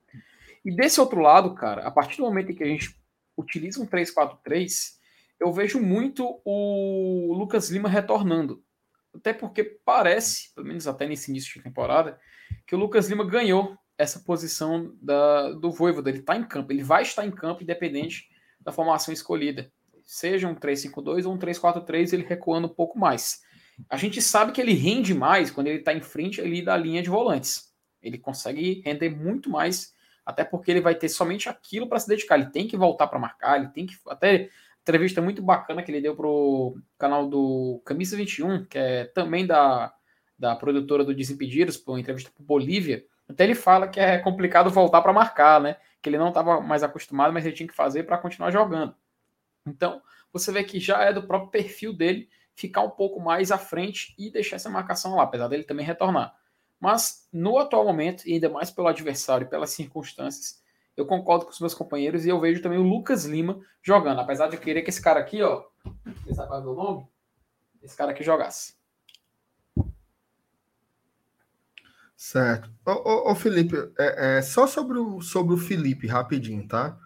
E desse outro lado, cara, a partir do momento em que a gente utiliza um 3-4-3, eu vejo muito o Lucas Lima retornando. Até porque parece, pelo menos até nesse início de temporada, que o Lucas Lima ganhou essa posição da, do Voivoda. Ele está em campo, ele vai estar em campo independente da formação escolhida. Seja um 3-5-2 ou um 3-4-3, ele recuando um pouco mais. A gente sabe que ele rende mais quando ele está em frente ali da linha de volantes. Ele consegue render muito mais até porque ele vai ter somente aquilo para se dedicar. Ele tem que voltar para marcar, ele tem que. Até entrevista muito bacana que ele deu pro canal do Camisa 21, que é também da, da produtora do Desimpedidos, uma entrevista para Bolívia. Até ele fala que é complicado voltar para marcar, né? Que ele não estava mais acostumado, mas ele tinha que fazer para continuar jogando. Então, você vê que já é do próprio perfil dele ficar um pouco mais à frente e deixar essa marcação lá, apesar dele também retornar. Mas no atual momento, e ainda mais pelo adversário e pelas circunstâncias, eu concordo com os meus companheiros e eu vejo também o Lucas Lima jogando. Apesar de eu querer que esse cara aqui, ó. É nome? Esse cara aqui jogasse. Certo. Ô, ô, ô Felipe, é, é, só sobre o, sobre o Felipe, rapidinho, tá?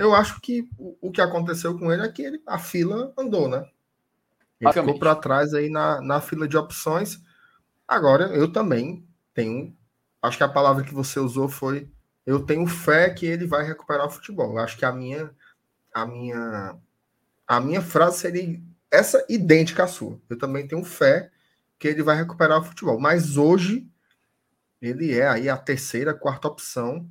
Eu acho que o, o que aconteceu com ele é que ele, a fila andou, né? Ele ficou para trás aí na, na fila de opções. Agora, eu também tenho. Acho que a palavra que você usou foi. Eu tenho fé que ele vai recuperar o futebol. Eu acho que a minha. A minha. A minha frase seria essa idêntica à sua. Eu também tenho fé que ele vai recuperar o futebol. Mas hoje ele é aí a terceira, quarta opção.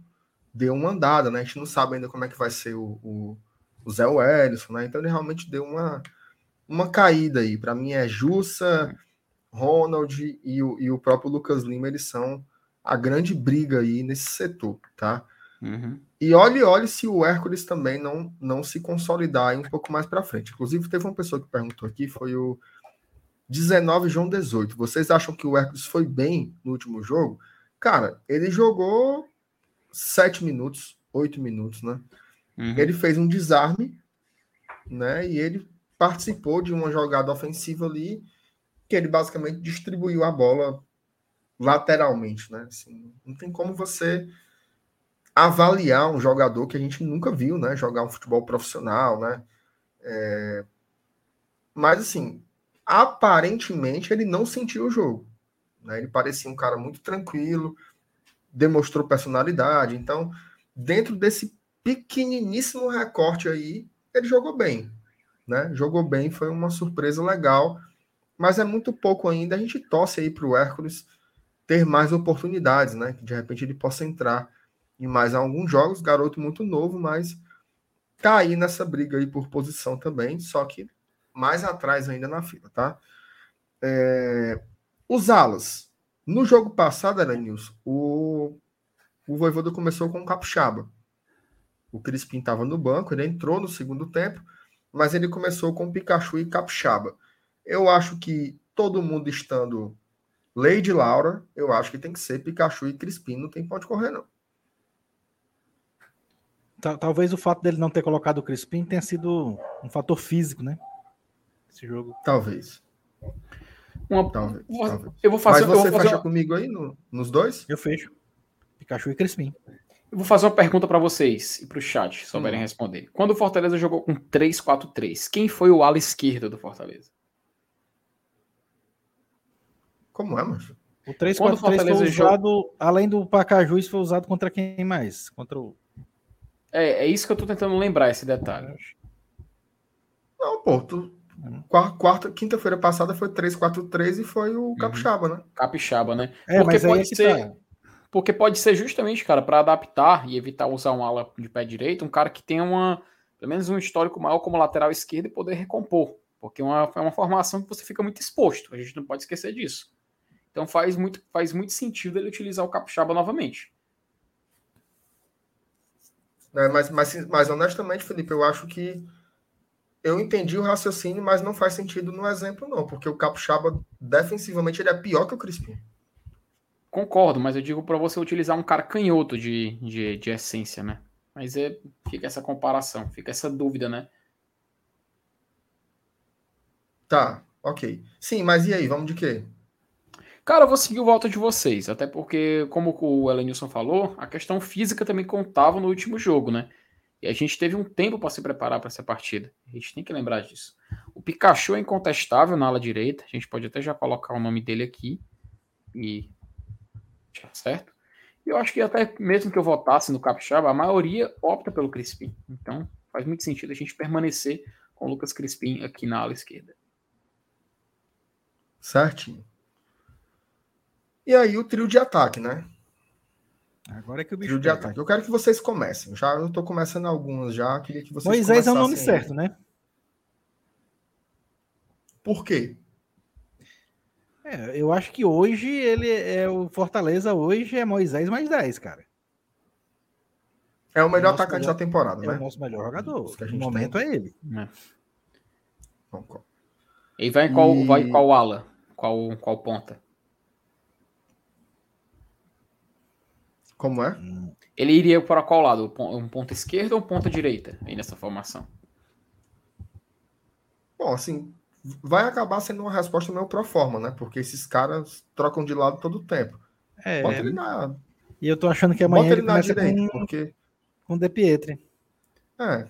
Deu uma andada, né? A gente não sabe ainda como é que vai ser o, o, o Zé Wellison, né? Então ele realmente deu uma, uma caída aí. Para mim é Jussa, Ronald e o, e o próprio Lucas Lima, eles são a grande briga aí nesse setor, tá? Uhum. E olhe, olhe se o Hércules também não, não se consolidar aí um pouco mais para frente. Inclusive, teve uma pessoa que perguntou aqui, foi o 19 João 18. Vocês acham que o Hércules foi bem no último jogo? Cara, ele jogou sete minutos, oito minutos, né? Uhum. Ele fez um desarme, né? E ele participou de uma jogada ofensiva ali, que ele basicamente distribuiu a bola lateralmente, né? Assim, não tem como você avaliar um jogador que a gente nunca viu, né? Jogar um futebol profissional, né? É... Mas assim, aparentemente ele não sentiu o jogo. Né? Ele parecia um cara muito tranquilo, demonstrou personalidade. Então, dentro desse pequeniníssimo recorte aí, ele jogou bem. Né? Jogou bem, foi uma surpresa legal, mas é muito pouco ainda. A gente torce aí para o Hércules ter mais oportunidades, né? Que de repente ele possa entrar em mais alguns jogos. Garoto muito novo, mas tá aí nessa briga aí por posição também, só que mais atrás ainda na fila, tá? É... Os alas. No jogo passado, era Nilson, o, o Voivoda começou com o Capixaba. O Crispim estava no banco, ele entrou no segundo tempo, mas ele começou com Pikachu e Capixaba. Eu acho que todo mundo estando Lady Laura, eu acho que tem que ser Pikachu e Crispim, não tem pode correr, não. Tal- Talvez o fato dele não ter colocado o Crispim tenha sido um fator físico, né? Esse jogo. Talvez. Uma- Talvez. Talvez. eu vou fazer, Mas eu você vou fazer fecha uma- comigo aí no- nos dois? Eu fecho. Pikachu e Crispim. Eu vou fazer uma pergunta para vocês e para o chat, se souberem Hum. responder. Quando o Fortaleza jogou com 3-4-3, quem foi o ala esquerdo do Fortaleza? Como é, macho? O 3 Quando 4 o 3 foi Fortaleza joga- usado, além do Pacajus, foi usado contra quem mais? Contra o. É, é isso que eu tô tentando lembrar, esse detalhe. Não, pô, tu. Quarta, quinta-feira passada foi 3-4-3 e foi Uhum. o Capixaba, né? Capixaba, né? É, Porque pode é ser- tá. Porque pode ser justamente, cara, para adaptar e evitar usar um ala de pé direito, um cara que tenha uma, pelo menos um histórico maior como lateral esquerdo e poder recompor. Porque é uma, é uma formação que você fica muito exposto. A gente não pode esquecer disso. Então faz muito, faz muito sentido ele utilizar o Capixaba novamente. É, mas, mas, mas honestamente, Felipe, eu acho que eu entendi o raciocínio, mas não faz sentido no exemplo, não, porque o Capixaba, defensivamente, ele é pior que o Crispim. Concordo, mas eu digo para você utilizar um cara canhoto de, de, de essência, né? Mas é, fica essa comparação, fica essa dúvida, né? Tá, ok. Sim, mas e aí, vamos de quê? Cara, eu vou seguir o voto de vocês, até porque, como o Elenilson falou, a questão física também contava no último jogo, né? E a gente teve um tempo para se preparar para essa partida. A gente tem que lembrar disso. O Pikachu é incontestável na ala direita, a gente pode até já colocar o nome dele aqui. E. Tá certo? E eu acho que até mesmo que eu votasse no Capixaba, a maioria opta pelo Crispim. Então, faz muito sentido a gente permanecer com o Lucas Crispim aqui na ala esquerda. Certinho. E aí, o trio de ataque, né? Agora é que o bicho. Trio de pega. ataque. Eu quero que vocês comecem. Já eu tô começando algumas já. Queria que vocês Moisés é o nome certo, né? Por quê? É, eu acho que hoje ele é o Fortaleza hoje é Moisés mais 10, cara. É o melhor Nosso atacante melhor- da temporada, É né? o nosso melhor jogador. No momento é ele. Vamos- E vai qual, E- vai qual ala? Qual, qual ponta? Como é? Ele iria para qual lado? Um ponta esquerda ou um ponta direita aí nessa formação? Bom, assim, vai acabar sendo uma resposta meio pro forma, né? Porque esses caras trocam de lado todo o tempo. É, Bota ele na, e eu tô achando que amanhã bota ele ele na direita, com, porque. com o De Pietri. É.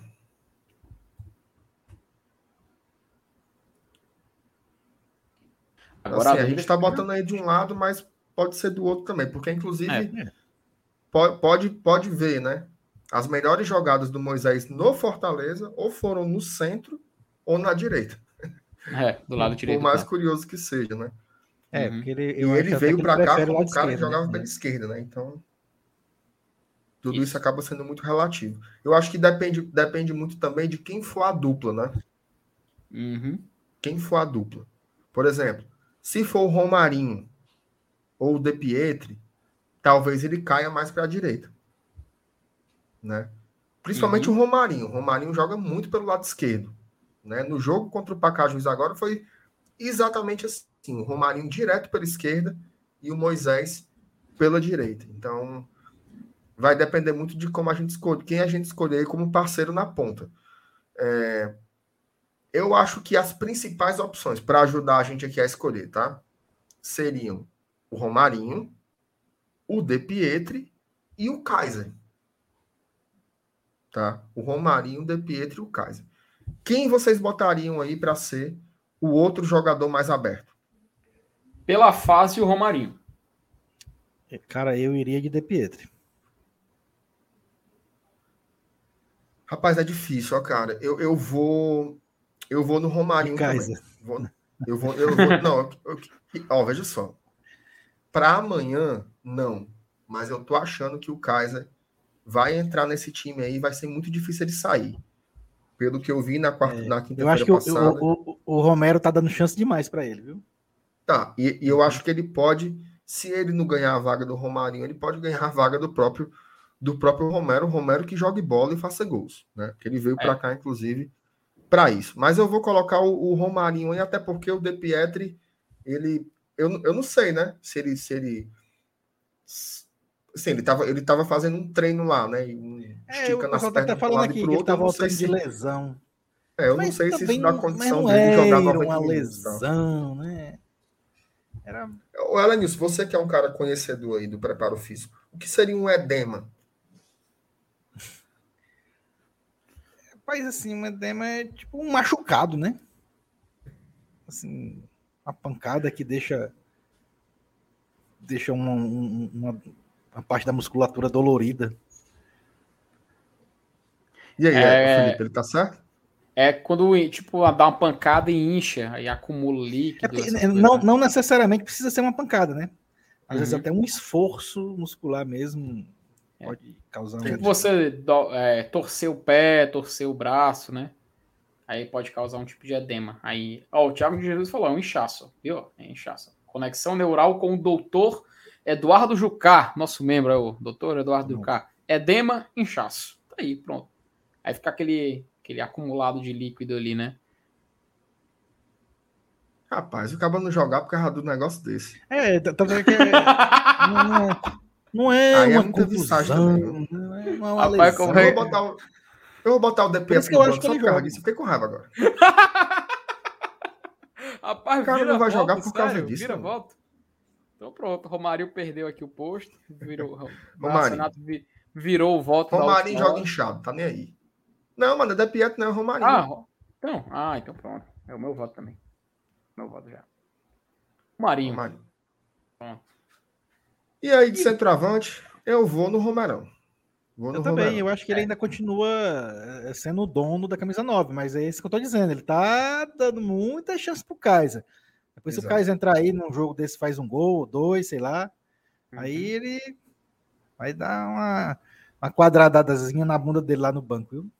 Agora assim, a gente tá é- botando aí de um lado, mas pode ser do outro também, porque inclusive É. pode, pode, pode ver, né? As melhores jogadas do Moisés no Fortaleza ou foram no centro ou na direita. É, do lado direito. Por mais campo. curioso que seja, né? É, Uhum. porque ele, E ele veio para cá o como um cara que jogava né? pela esquerda, né? Então tudo Isso. isso. acaba sendo muito relativo. Eu acho que depende, depende muito também de quem for a dupla, né? Uhum. Quem for a dupla. Por exemplo, se for o Romarinho ou o De Pietri, talvez ele caia mais para a direita. Né? Principalmente Uhum. o Romarinho. O Romarinho joga muito pelo lado esquerdo. Né? No jogo contra o Pacajus agora foi exatamente assim. O Romarinho direto pela esquerda e o Moisés pela direita. Então, vai depender muito de como a gente escolhe, quem a gente escolher como parceiro na ponta. É, eu acho que as principais opções para ajudar a gente aqui a escolher, tá? Seriam o Romarinho, o De Pietri e o Kaiser. Tá? O Romarinho, o De Pietri e o Kaiser. Quem vocês botariam aí para ser o outro jogador mais aberto? Pela fase, o Romarinho. Cara, eu iria de De Pietri. Rapaz, é difícil, ó, cara. Eu, eu vou. Eu vou no Romarinho E. Kaiser. Vou- eu vou. Eu vou não, eu- eu- ó, veja só. Para amanhã, não. Mas eu tô achando que o Kaiser vai entrar nesse time aí, vai ser muito difícil ele sair. Pelo que eu vi na, quarta, na É, Eu acho quinta-feira que o, passada. o, o- o Romero tá dando chance demais pra ele, viu? Tá, e, e eu acho que ele pode, se ele não ganhar a vaga do Romarinho, ele pode ganhar a vaga do próprio do próprio Romero, o Romero que jogue bola e faça gols, né? Que ele veio para cá, inclusive, para isso. Mas eu vou colocar o, o Romarinho aí, até porque o De Pietri, ele, eu, eu não sei, né? Se ele, se ele, sim, ele tava, ele tava fazendo um treino lá, né? E É, o esticando as pessoal tá até pernas falando aqui que ele tá não voltando de se- lesão. É, eu não Mas sei se isso dá não- condição não de jogar era 90 uma minutos. tá? lesão, né? Era Elenilson, você que é um cara conhecedor aí do preparo físico, o que seria um edema? Rapaz, assim, um edema é tipo um machucado, né? Assim, uma pancada que deixa deixa uma, um- uma, uma parte da musculatura dolorida. E aí, É- Felipe, ele tá certo? É quando, tipo, dá uma pancada e incha, aí acumula É líquido. coisas, não, né? não necessariamente precisa ser uma pancada, né? Às vezes Uhum. até um esforço muscular mesmo É. pode causar Tipo um... você do- é, torcer o pé, torcer o braço, né? Aí pode causar um tipo de edema. Aí, ó, o Thiago de Jesus falou, é um inchaço, viu? É inchaço. Conexão neural com o doutor Eduardo Jucá, nosso membro, é o doutor Eduardo. Jucá. Edema, inchaço. Tá aí, pronto. Aí fica aquele, aquele acumulado de líquido ali, né? Rapaz, o cara não jogar por causa do negócio desse. É, tá, tá vendo que é- <laughs> não, é- não é Aí é uma contusão, também, não é, é uma Rapaz, lesão. como Eu é- vou botar o, eu vou botar o Por DP isso que eu acho que ele joga. disso. Fiquei com raiva agora. <laughs> Rapaz, O cara não vai volta, jogar por causa sério, disso, Vira volta. Então pronto, Romário perdeu aqui o posto. Virou, <laughs> o Romário. Vi- virou o voto. da última joga inchado, tá nem aí. Não, mano, é De Pietro não é Romarinho. Ah, então, ah, então pronto. É o meu voto também. Meu voto já. Marinho. Romarinho. Pronto. E aí, de centroavante, eu vou no Romerão. Vou Eu também, Romerão. eu acho que ele ainda continua eh, sendo o dono da camisa 9, mas é isso que eu tô dizendo. Ele tá dando muita chance pro Kaiser. Depois, se o Exato. Kaiser entrar aí num jogo desse, faz um gol, dois, sei lá, Uhum. aí ele vai dar uma, uma quadradadazinha na bunda dele lá no banco, viu?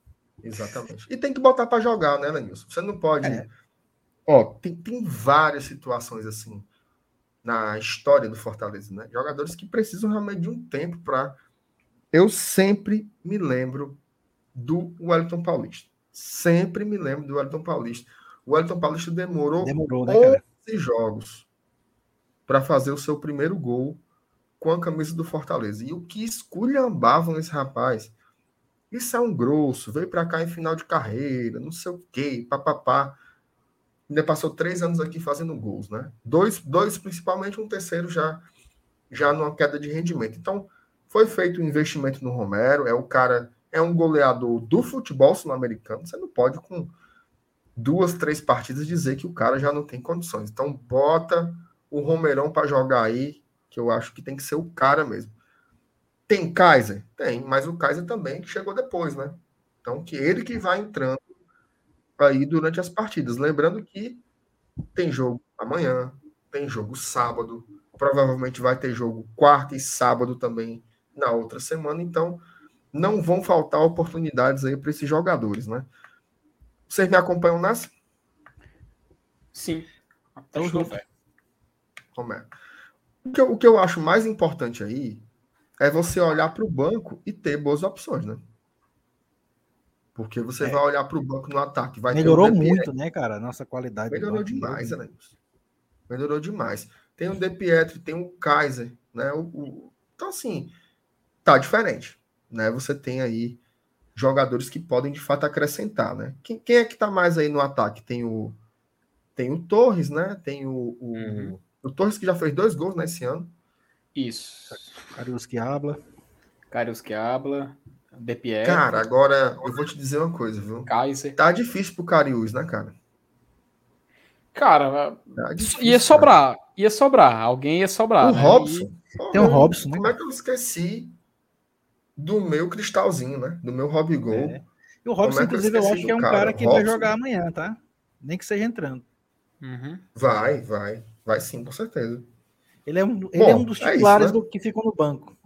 Exatamente. E tem que botar pra jogar, né, Lenilson? Você não pode. É. Ó, tem, tem várias situações assim na história do Fortaleza, né? Jogadores que precisam realmente de um tempo para. Eu sempre me lembro do Wellington Paulista. Sempre me lembro do Wellington Paulista. O Wellington Paulista demorou Demorou, né, cara? 11 jogos para fazer o seu primeiro gol com a camisa do Fortaleza. E o que esculhambavam esse rapaz. Isso é um grosso, veio para cá em final de carreira, não sei o quê, papapá. Ainda passou três anos aqui fazendo gols, né? Dois, dois principalmente, um terceiro já, já numa queda de rendimento. Então, foi feito um investimento no Romero, é o cara, é um goleador do futebol sul-americano. Você não pode, com duas, três partidas, dizer que o cara já não tem condições. Então, bota o Romerão para jogar aí, que eu acho que tem que ser o cara mesmo. Tem Kaiser? Tem, mas o Kaiser também chegou depois, né? Então, que ele que vai entrando aí durante as partidas. Lembrando que tem jogo amanhã, tem jogo sábado, provavelmente vai ter jogo quarta e sábado também na outra semana, então não vão faltar oportunidades aí para esses jogadores, né? Vocês me acompanham nessa? Sim. Até o jogo. Romero. O que, eu, o que eu acho mais importante aí é você olhar para o banco e ter boas opções, né? Porque você É. vai olhar para o banco no ataque. Vai Melhorou muito, né, cara? Nossa qualidade. Melhorou banco demais, melhorou né? Melhorou demais. Tem o De Pietri, tem o Kaiser, né? O, o- Então, assim, tá diferente, né? Você tem aí jogadores que podem, de fato, acrescentar, né? Quem, quem é que tá mais aí no ataque? Tem o, tem o Torres, né? Tem o, o, Uhum. o Torres que já fez dois gols nesse ano. Isso. Carius que habla. Carius que habla. De Pierre. Cara, agora eu vou te dizer uma coisa, viu? Kaiser. Tá difícil pro Cariús, né, cara? Cara, Tá difícil, ia cara. sobrar. Ia sobrar. Alguém ia sobrar. O né? Robson. Tem o Robson, né? Como é que eu esqueci do meu cristalzinho, né? Do meu Robigol. É. E o Robson, é eu inclusive, eu esqueci acho que é um cara? cara que vai Robson. jogar amanhã, tá? Nem que seja entrando. Uhum. Vai, vai. Vai sim, com certeza. Ele é um, ele é um dos é isso, titulares né? do que ficam no banco.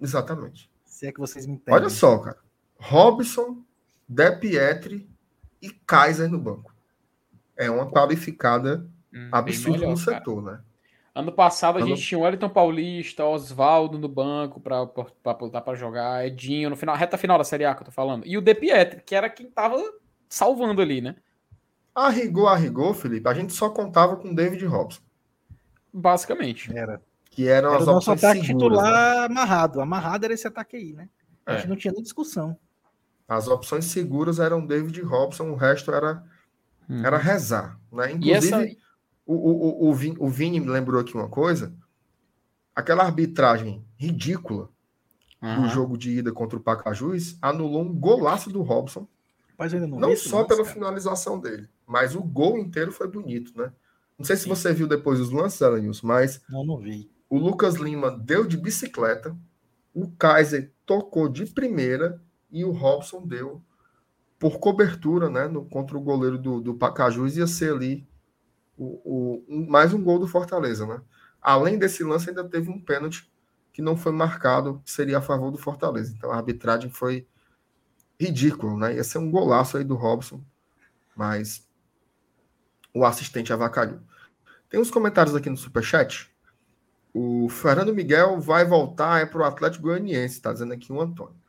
Exatamente. Se é que vocês me entendem. Olha só, cara. Robson, De Pietri e Kaiser no banco. É uma qualificada Hum, absurda melhor, no cara. setor, né? Ano passado a Ano- gente tinha o Wellington Paulista, Oswaldo no banco pra botar pra jogar, Edinho no final, reta final da Série A que eu tô falando. E o De Pietri, que era quem tava salvando ali, né? A rigor, a rigor, Felipe, a gente só contava com David Robson, Basicamente. Era. que eram Era as o nosso ataque seguras. né? titular amarrado. Amarrado era esse ataque aí, né? A É. gente não tinha nem discussão. As opções seguras eram David Robson, o resto era, Uhum. era rezar. Né? E essa. O, o, o, o, Vini, o Vini me lembrou aqui uma coisa. Aquela arbitragem ridícula do Aham. jogo de ida contra o Pacajus anulou um golaço do Robson. Mas ainda não, Não só lance, pela cara. finalização dele, mas o gol inteiro foi bonito, né? Não sei se você viu depois os lances, mas Não, não vi. o Lucas Lima deu de bicicleta, o Kaiser tocou de primeira e o Robson deu por cobertura, né? No, contra o goleiro do, do Pacajus, ia ser ali o, o- mais um gol do Fortaleza, né? Além desse lance, ainda teve um pênalti que não foi marcado, que seria a favor do Fortaleza. Então a arbitragem foi ridícula, né? Ia ser um golaço aí do Robson, mas o assistente avacalhou. Tem uns comentários aqui no Superchat. O Fernando Miguel vai voltar é para o Atlético Goianiense, tá dizendo aqui o Antônio. <laughs>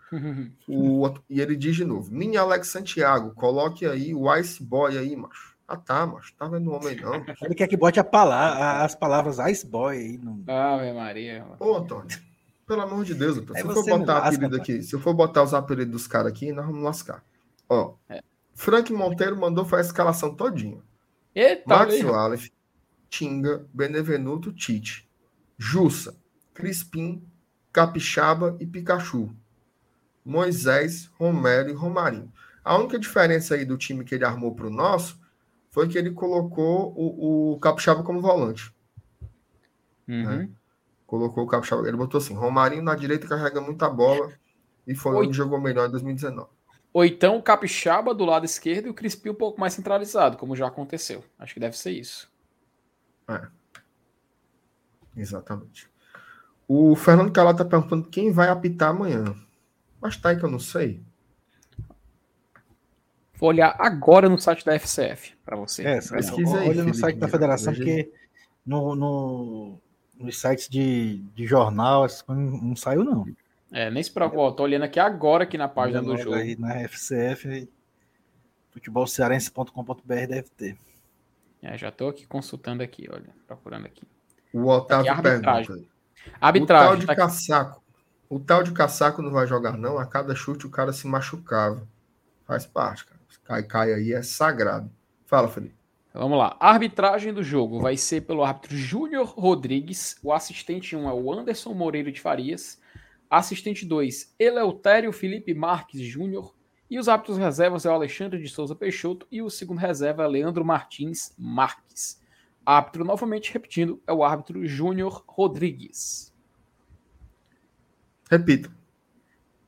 O, e ele diz de novo: Mini Alex Santiago, coloque aí o Ice Boy aí, macho. Ah, tá, macho. Tá vendo o homem, não. Ele quer que bote a pala- as palavras Ice Boy aí. No... Ave Maria. Ô, Antônio, pelo amor de Deus, Antônio, se eu for botar lasca, apelido aqui, se eu for botar os apelidos dos caras aqui, nós vamos lascar. Ó, É. Frank Monteiro mandou fazer a escalação todinha. Eita, Max. Wallace, Tinga, Benevenuto, Tite, Jussa, Crispim, Capixaba e Pikachu. Moisés, Romero e Romarinho. A única diferença aí do time que ele armou para o nosso foi que ele colocou o, o Capixaba como volante. Uhum. Colocou o Capixaba. Ele botou assim: Romarinho na direita carrega muita bola e foi Oi. onde jogou melhor em 2019. Ou então o Capixaba do lado esquerdo e o Crispim um pouco mais centralizado, como já aconteceu. Acho que deve ser isso. Exatamente. O Fernando Calado tá perguntando quem vai apitar amanhã. Mas tá aí que eu não sei. Vou olhar agora no site da FCF para você. É, Pesquisa aí, olha no site da federação, porque no, no- nos sites de, de jornal essas coisas não, saiu, não. É, nem se preocupe. Ó, Tô olhando aqui agora aqui na página do jogo. Aí na FCF, futebolcearense.com.br deve ter. É, já tô aqui consultando aqui, olha, procurando aqui. O Otávio Aqui, arbitragem. pergunta. O tal Arbitragem. de tá aqui. caçaco. O tal de caçaco não vai jogar, não. A cada chute o cara se machucava. Faz parte, cara. Cai, cai aí, é sagrado. Fala, Felipe. Vamos lá. A arbitragem do jogo vai ser pelo árbitro Júnior Rodrigues. O assistente 1 é o Anderson Moreiro de Farias. Assistente 2, Eleutério Felipe Marques Júnior. E os árbitros reservas é o Alexandre de Souza Peixoto. E o segundo reserva é Leandro Martins Marques. Árbitro, novamente repetindo, é o árbitro Júnior Rodrigues. Repita.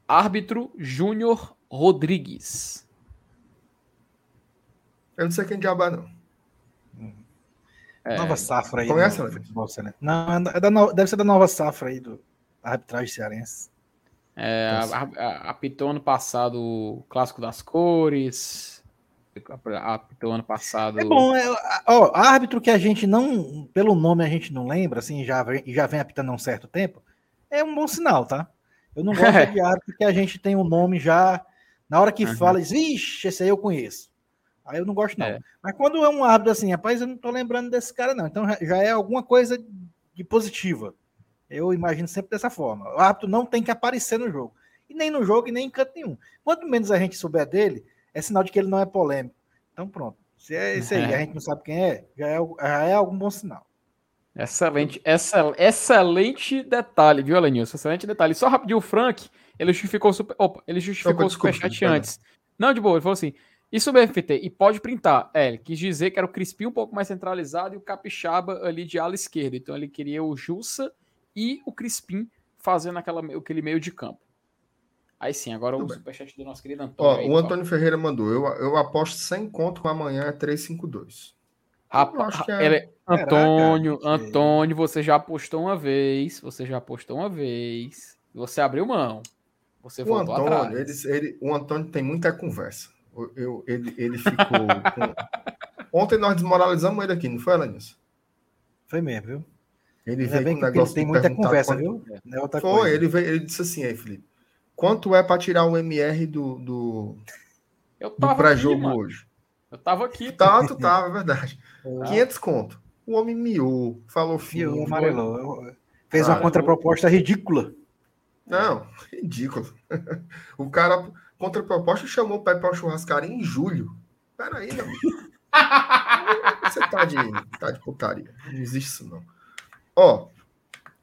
Árbitro Júnior Rodrigues. Eu não sei quem diabo é, não. É, Nova safra aí. Conhece, Alex? futebol cearense. Não, é da no- deve ser da nova safra aí do arbitragem cearense. É, a- apitou ano passado o Clássico das Cores. Apitou ano passado. É bom, é, ó, árbitro que a gente não, pelo nome a gente não lembra, assim, já vem, já vem apitando há um certo tempo, é um bom sinal, tá? Eu não gosto É. <laughs> de árbitro que a gente tem o nome já, na hora que Uhum. fala, diz, vixe, esse aí eu conheço. Aí eu não gosto, não. É. Mas quando é um árbitro assim, rapaz, eu não tô lembrando desse cara, não. Então já- é alguma coisa de positiva. Eu imagino sempre dessa forma. O árbitro não tem que aparecer no jogo. E nem no jogo, e nem em canto nenhum. Quanto menos a gente souber dele, é sinal de que ele não é polêmico. Então pronto. Se é esse aí, É. a gente não sabe quem é, já é, já é algum bom sinal. Excelente, excel- excelente detalhe, viu, Alenilson? Excelente detalhe. Só rapidinho, o Frank, ele justificou o super, opa, ele justificou o superchat antes. Não, de boa, ele falou assim: isso mesmo, FT, e pode printar. É, ele quis dizer que era o Crispim um pouco mais centralizado e o Capixaba ali de ala esquerda. Então ele queria o Jussa e o Crispim fazendo aquela, aquele meio de campo. Aí sim, agora o Tudo bem. superchat do nosso querido Antônio. Ó, aí, o ó. Antônio Ferreira mandou. Eu, eu aposto 100 conto com amanhã é 352. Rapaz, acho que é- ele- Caraca, Antônio, que- Antônio, você já apostou uma vez, você já apostou uma vez, você abriu mão, você O voltou Antônio, atrás. ele, ele- o Antônio tem muita conversa. Eu, eu- ele, ele ficou. Ontem nós desmoralizamos ele aqui, não foi, Alanis? Foi mesmo, viu? Ele Ainda veio com um negócio tem muita perguntar conversa, quanto- viu? É outra Foi, coisa. ele, veio, ele disse assim aí, Felipe. Quanto é para tirar o MR do, do, Eu do pré-jogo hoje? Eu tava aqui. Tá, tu tava, é verdade. <laughs> Ah. 500 conto. O homem miou, falou fio. amarelou. Fez Cara, uma contraproposta ridícula. Não, ridículo. <laughs> O cara, contraproposta, chamou o Pepe para churrascaria em julho. Peraí, meu amigo. <laughs> Você tá de, tá de putaria. Não existe isso, não. Ó,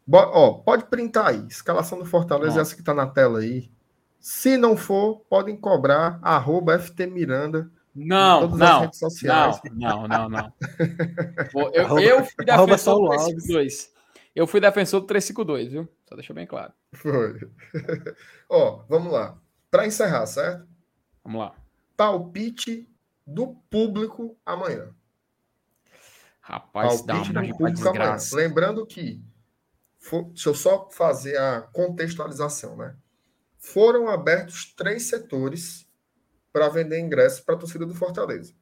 bo- ó, pode printar aí. Escalação do Fortaleza, Ó. essa que tá na tela aí. Se não for, podem cobrar arroba FT Miranda Não, não, redes sociais. não, não, não, não. Eu, <laughs> eu fui defensor do Saulo Alves. 352. Eu fui defensor do 352, viu? Só deixa bem claro. Foi. <laughs> Ó, vamos lá. Para encerrar, certo? Vamos lá. Palpite do público amanhã. Rapaz, dá Palpite uma do público amanhã. Lembrando que, for- deixa eu só fazer a contextualização, né? Foram abertos três setores para vender ingressos para a torcida do Fortaleza: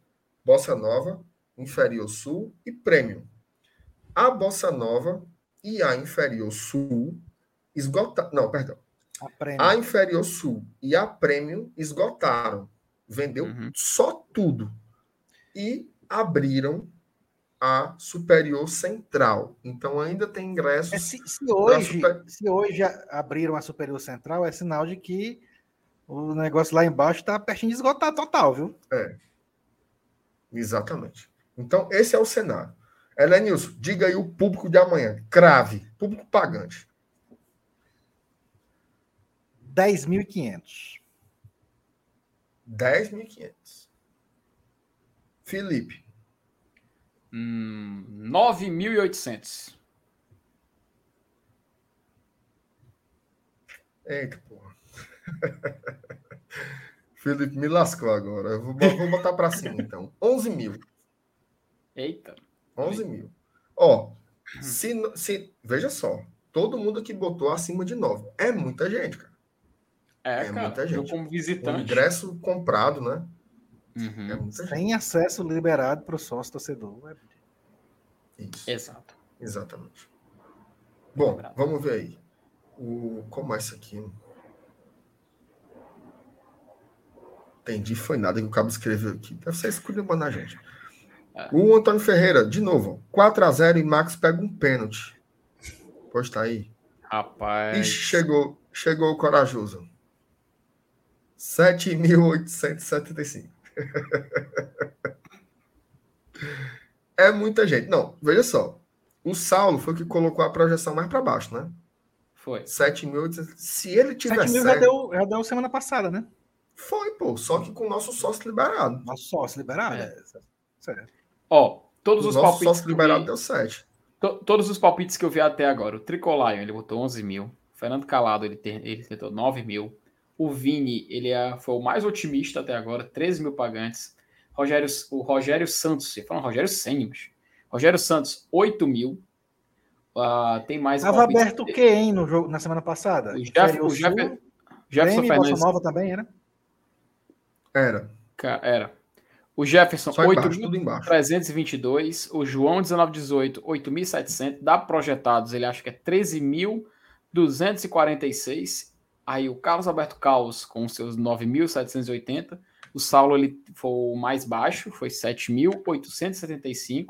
Bossa Nova, Inferior Sul e Premium. A Bossa Nova e a Inferior Sul esgotaram. Não, perdão. Aprenda. A Inferior Sul e a Premium esgotaram. Vendeu Uhum. só tudo. E abriram a Superior Central. Então ainda tem ingressos. É, se, se hoje, super- se hoje a- abriram a Superior Central, é sinal de que o negócio lá embaixo está pertinho de esgotar total, viu? Exatamente. Então esse é o cenário. Helenilson, diga aí o público de amanhã. Crave. Público pagante. 10.500. 10.500. Felipe. Hum, 9.800. Eita, porra. <laughs> Felipe me lascou agora. Eu vou, vou botar para cima, então. 11 mil. Eita. 11 mil. Ó, se, se, veja só. Todo mundo aqui botou acima de 9. É muita gente, cara. É, É cara. muita Eu gente. como O visitante. ingresso comprado, né? Uhum, É muita gente. Sem acesso liberado para o sócio torcedor. É Isso, Exato. exatamente. Bom, vamos ver aí. O, como é isso aqui? Entendi, foi nada que o cabo escreveu aqui. Deve ser escolhendo na gente. É. O Antônio Ferreira, de novo, 4x0 e Max pega um pênalti. Pois tá aí. Rapaz. Ixi, chegou, chegou o corajoso. 7.875. é muita gente. Não, veja só. O Saulo foi o que colocou a projeção mais para baixo, né? Foi. 7.800. Se ele 7 tiver mil já deu, já deu semana passada, né? foi, pô. Só que com o nosso sócio liberado. Nosso sócio liberado. É. É. Certo. Ó, todos O os nosso palpites. sócio que eu liberado vi- deu 7. to- todos os palpites que eu vi até agora. O Tricolion, ele botou 11 mil. O Fernando Calado, ele, tem, ele tentou 9 mil. O Vini, ele é- foi o mais otimista até agora, 13 mil pagantes. Rogério, o Rogério Santos, você falando Rogério Senna. Rogério Santos, 8 mil. Ah, tem mais. Tava palpites. aberto o quê, hein, no jogo, na semana passada? O Jeff- o Sul, Jeff- Jefferson Grêmio Fernandes. Nova também, era? Era. Ca- Era. O Jefferson, Só embaixo, tudo embaixo. 8.322. O João, 1918, 8.700. Da Projetados, ele acha que é 13.246. Aí o Carlos Alberto Caos, com seus 9.780. O Saulo, ele foi o mais baixo, foi 7.875.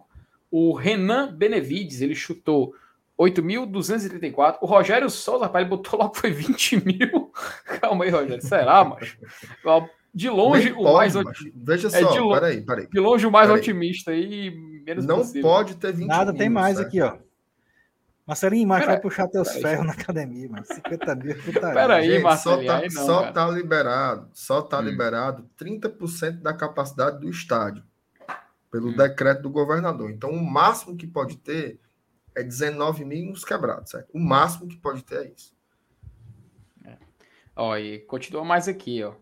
O Renan Benevides, ele chutou 8.234. O Rogério Souza, rapaz, ele botou logo que foi 20 mil. <laughs> Calma aí, Rogério. Será, macho? De longe, Nem o pode, mais otimista. Veja é só, de lo- peraí, peraí. De longe, o mais Peraí. otimista e menos Não possível. pode ter 20 Nada, tem mil, mais certo? aqui, ó. Marcelinho, mas Pera- vai puxar teus peraí. ferros na academia, mano. 50 mil, putaria. Peraí, Gente, só Marcelinho, tá, aí não, só tá liberado, só tá Hum. liberado 30% da capacidade do estádio pelo Hum. decreto do governador. Então, o máximo que pode ter é 19 mil nos quebrados, certo? O máximo que pode ter é isso. Ó, e continua mais aqui, ó.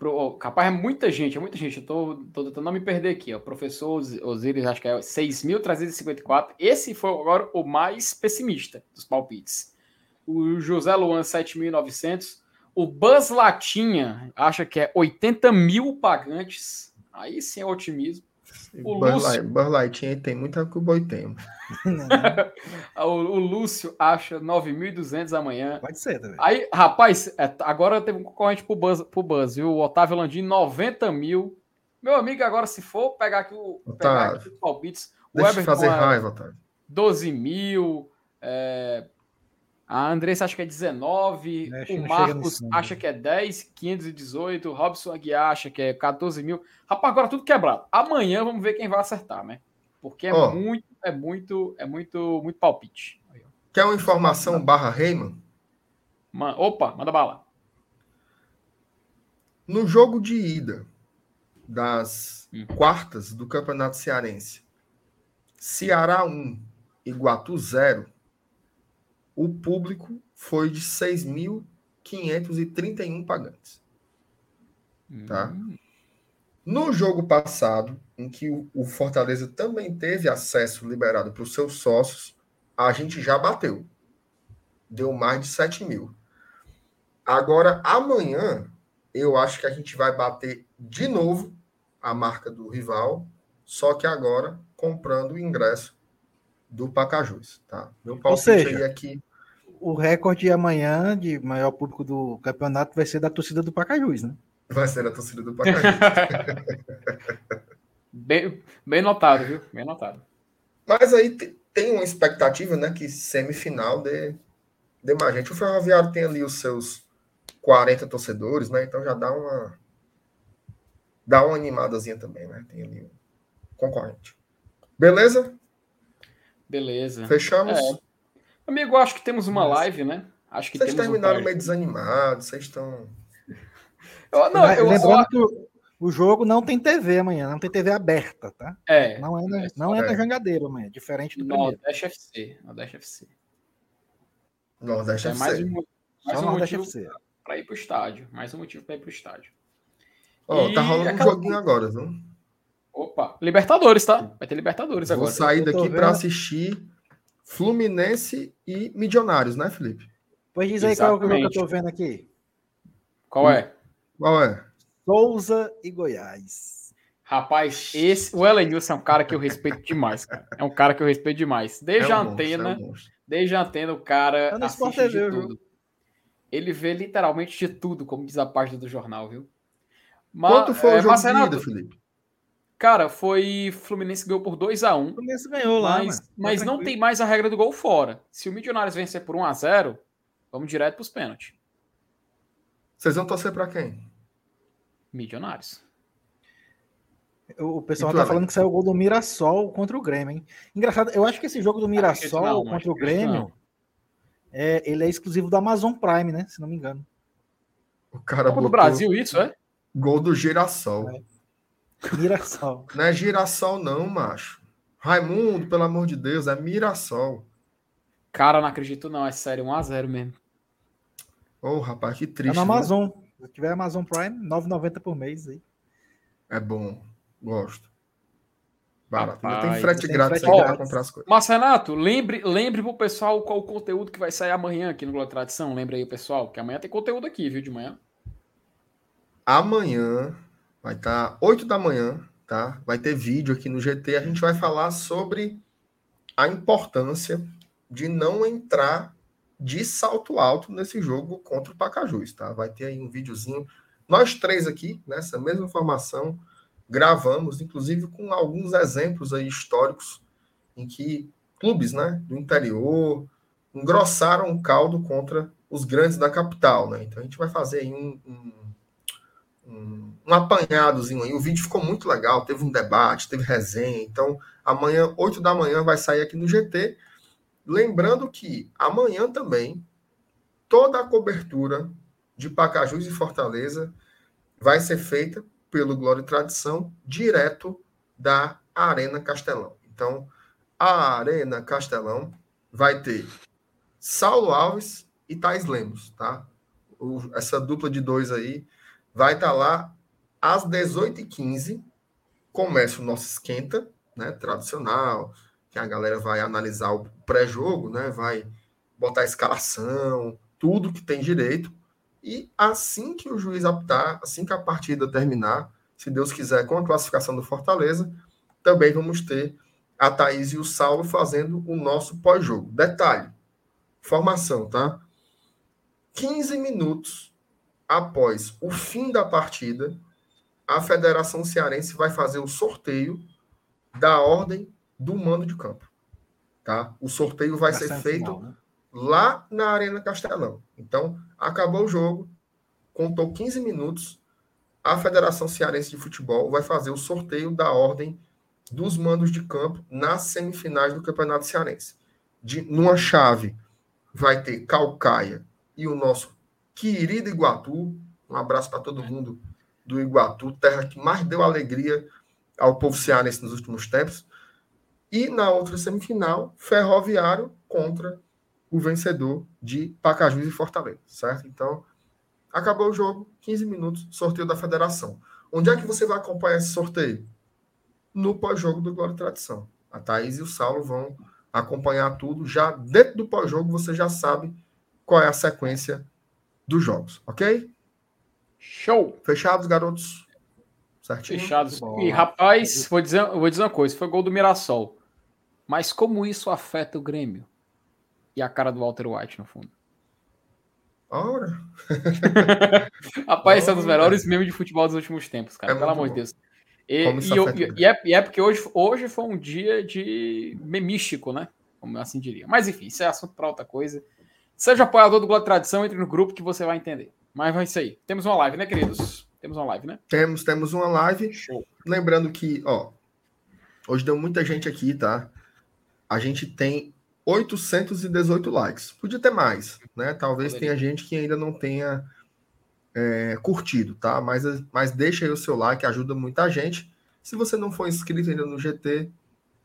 Pro, capaz é muita gente, é muita gente. Eu tô, tô tentando não me perder aqui, ó. Professor Os- Osiris, acho que é 6.354. Esse foi agora o mais pessimista dos palpites. O José Luan, 7.900. O Buzz Latinha acha que é 80 mil pagantes. Aí sim é otimismo. O Buzz Lúcio- Lightyear tem muita que o boi tem. <laughs> O, o Lúcio acha 9.200 amanhã. Pode ser também. Aí, rapaz, é, agora teve um concorrente pro Buzz, pro Buzz viu? O Otávio Landim, 90 mil. Meu amigo, agora se for pegar aqui, o, pegar aqui os palpites, o Everton fazer raiva, Otávio. 12 mil. é, a Andressa acha que é 19. É, o Marcos acha que é 10, 518. O Robson Aguiar acha que é 14 mil. Rapaz, agora tudo quebrado. Amanhã vamos ver quem vai acertar, né? Porque é Ó. muito, é muito, é muito, muito palpite. Quer uma informação barra Reiman? Ma- Opa, manda bala. No jogo de ida das Hum. quartas do Campeonato Cearense, Ceará 1, Iguatu 0, o público foi de 6.531 pagantes. Tá. Hum, No jogo passado, em que o, Fortaleza também teve acesso liberado para os seus sócios, a gente já bateu. Deu mais de 7 mil. Agora, amanhã, eu acho que a gente vai bater de novo a marca do rival, só que agora comprando o ingresso do Pacajus. Tá? Meu palpite seja, aí é que O recorde amanhã de maior público do campeonato vai ser da torcida do Pacajus, né? vai ser a torcida do Pacajus. <laughs> Bem, bem notado, viu? Bem notado. Mas aí te- tem uma expectativa, né, que semifinal dê, dê mais gente. O Ferroviário tem ali os seus 40 torcedores, né? Então já dá uma dá uma animadazinha também, né? Tem ali um concorrente. Beleza? Beleza. Fechamos. É. Amigo, acho que temos uma live, né? Acho que Vocês temos um terminaram pré- meio desanimados, vocês estão. <laughs> Eu- não, eu Lembrando só... que o, o jogo não tem TV amanhã, não tem TV aberta, tá? É, Não é na, é não é na é. jangadeira amanhã, diferente do primeiro. Nordeste FC. Nordeste FC. Nordeste É mais FC. um, Só mais um Nordeste motivo FC. para ir pro estádio. Mais um motivo para ir pro estádio. Ó, tá E rolando um joguinho agora, viu? Opa, Libertadores, tá? Vai ter Libertadores Vou agora. sair Eu tô daqui para assistir Fluminense e Milionários, né, Felipe? Pois diz aí qual é o jogo que eu Exatamente. tô vendo aqui. Qual é? Qual é? Souza e Goiás. Rapaz, esse, o Elenilson é um cara que eu respeito demais, cara. É um cara que eu respeito demais. Desde É a um monstro, antena, é um monstro. desde a antena, o cara Sport assiste de viu? tudo. Ele vê literalmente de tudo, como diz a página do jornal, viu? Ma- Quanto foi é, o jogo mas, ida, Felipe? Cara, foi Fluminense ganhou por 2 a 1 O Fluminense ganhou lá, mas. Tá mas não tem mais a regra do gol fora. Se o Milionários vencer por 1 a 0 Vamos direto para os pênaltis. Vocês vão torcer para quem? Milionários. O pessoal tá falando que saiu o gol do Mirassol contra o Grêmio, hein? Engraçado, eu acho que esse jogo do Mirassol não, contra o Grêmio, é, ele é exclusivo do Amazon Prime, né? Se não me engano. O cara Copa do Brasil, isso, é? gol do girassol. Mirassol. <laughs> Não é girassol, não, macho. Raimundo, pelo amor de Deus, é Mirassol. Cara, não acredito não, é sério, 1x0 mesmo. Ô, rapaz, que triste. no né? Amazon. Se tiver Amazon Prime, R$ 9,90 por mês aí. É bom, gosto. Barato. Ainda tem Rapaz, frete grátis frete aí pra comprar as coisas. Mas, Renato, lembre, lembre pro pessoal qual o conteúdo que vai sair amanhã aqui no Globo Tradição. Lembra aí, pessoal, que amanhã tem conteúdo aqui, viu, de manhã. Amanhã vai estar 8 da manhã, tá? Vai ter vídeo aqui no GT. A gente vai falar sobre a importância de não entrar de salto alto nesse jogo contra o Pacajus, tá? Vai ter aí um videozinho. Nós três aqui, nessa mesma formação, gravamos, inclusive com alguns exemplos aí históricos em que clubes, né, do interior engrossaram o caldo contra os grandes da capital, né? Então a gente vai fazer aí um, um, um, um apanhadozinho aí. O vídeo ficou muito legal, teve um debate, teve resenha. Então amanhã, 8 da manhã, vai sair aqui no GT. Lembrando que amanhã também toda a cobertura de Pacajus e Fortaleza vai ser feita pelo Glória e Tradição direto da Arena Castelão. Então, a Arena Castelão vai ter Saulo Alves e Thais Lemos, tá? O- essa dupla de dois aí vai estar lá às 18h15. Começa o nosso esquenta, né? Tradicional, que a galera vai analisar o pré-jogo, né? Vai botar a escalação, tudo que tem direito. E assim que o juiz apitar, assim que a partida terminar, se Deus quiser, com a classificação do Fortaleza, também vamos ter a Thaís e o Saulo fazendo o nosso pós-jogo. Detalhe: formação, tá? 15 minutos após o fim da partida, a Federação Cearense vai fazer o sorteio da ordem do mando de campo. Tá? O sorteio vai ser Pra feito semifinal, né? lá na Arena Castelão. Então, acabou o jogo, contou 15 minutos, a Federação Cearense de Futebol vai fazer o sorteio da ordem dos mandos de campo nas semifinais do Campeonato Cearense. De, numa chave vai ter Calcaia e o nosso querido Iguatu. Um abraço para todo mundo do Iguatu, terra que mais deu alegria ao povo cearense nos últimos tempos. E na outra semifinal, Ferroviário contra o vencedor de Pacajus e Fortaleza, certo? Então, acabou o jogo, 15 minutos, sorteio da federação. Onde é que você vai acompanhar esse sorteio? No pós-jogo do Glória e Tradição. A Thaís e o Saulo vão acompanhar tudo. Já dentro do pós-jogo, você já sabe qual é a sequência dos jogos, ok? Show! Fechados, garotos? Certinho? Fechados. Bom. E, rapaz, vou dizer, vou dizer uma coisa: foi gol do Mirassol. Mas como isso afeta o Grêmio? E a cara do Walter White no fundo. Ora, <laughs> Rapaz, esse é um dos melhores memes de futebol dos últimos tempos, cara. É pelo amor de. Deus. E, e eu- e é, e é porque hoje, hoje foi um dia de memístico, né? Como eu assim diria. Mas enfim, isso é assunto para outra coisa. Seja apoiador do Globo Tradição, entre no grupo que você vai entender. Mas vai isso aí. Temos uma live, né, queridos? Temos uma live, né? temos, temos uma live. Show. Lembrando que, ó, hoje deu muita gente aqui, tá? A gente tem 818 likes. Podia ter mais, né? Talvez Poderia. tenha gente que ainda não tenha é, curtido, tá? Mas, mas deixa aí o seu like, ajuda muita gente. Se você não for inscrito ainda no GT,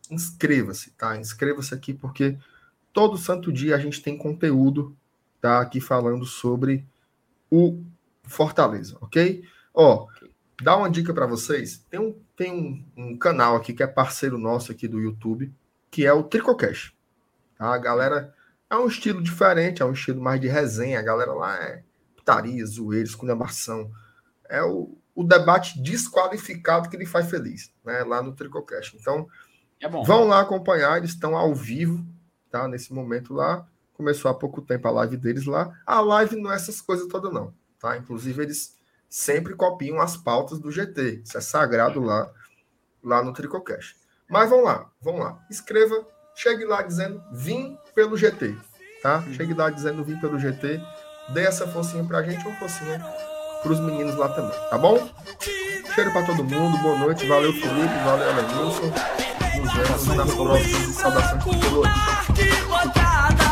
inscreva-se, tá? Inscreva-se aqui porque todo santo dia a gente tem conteúdo, tá? Aqui falando sobre o Fortaleza, ok? Ó, dá uma dica para vocês. Tem, um, tem um, um canal aqui que é parceiro nosso aqui do YouTube, que é o Tricocast. Tá? A galera é um estilo diferente, é um estilo mais de resenha. A galera lá é putaria, zoeira, esculhambação. É o, o debate desqualificado que lhe faz feliz, né? Lá no Tricocast. Então, É bom. Vão lá acompanhar, eles estão ao vivo, tá? Nesse momento lá. Começou há pouco tempo a live deles lá. A live não é essas coisas todas, não, tá? Inclusive, eles sempre copiam as pautas do GT. Isso é sagrado lá, lá no Tricocast. Mas vão lá, vão lá. Escreva, chegue lá dizendo vim pelo GT, tá? Chega e dá dizendo vim pelo GT. Dê essa forcinha pra gente, uma forcinha pros meninos lá também, tá bom? Cheiro pra todo mundo, boa noite, valeu Felipe, valeu Elenilson. Nos vemos nas próximas saudações. Arquibancada.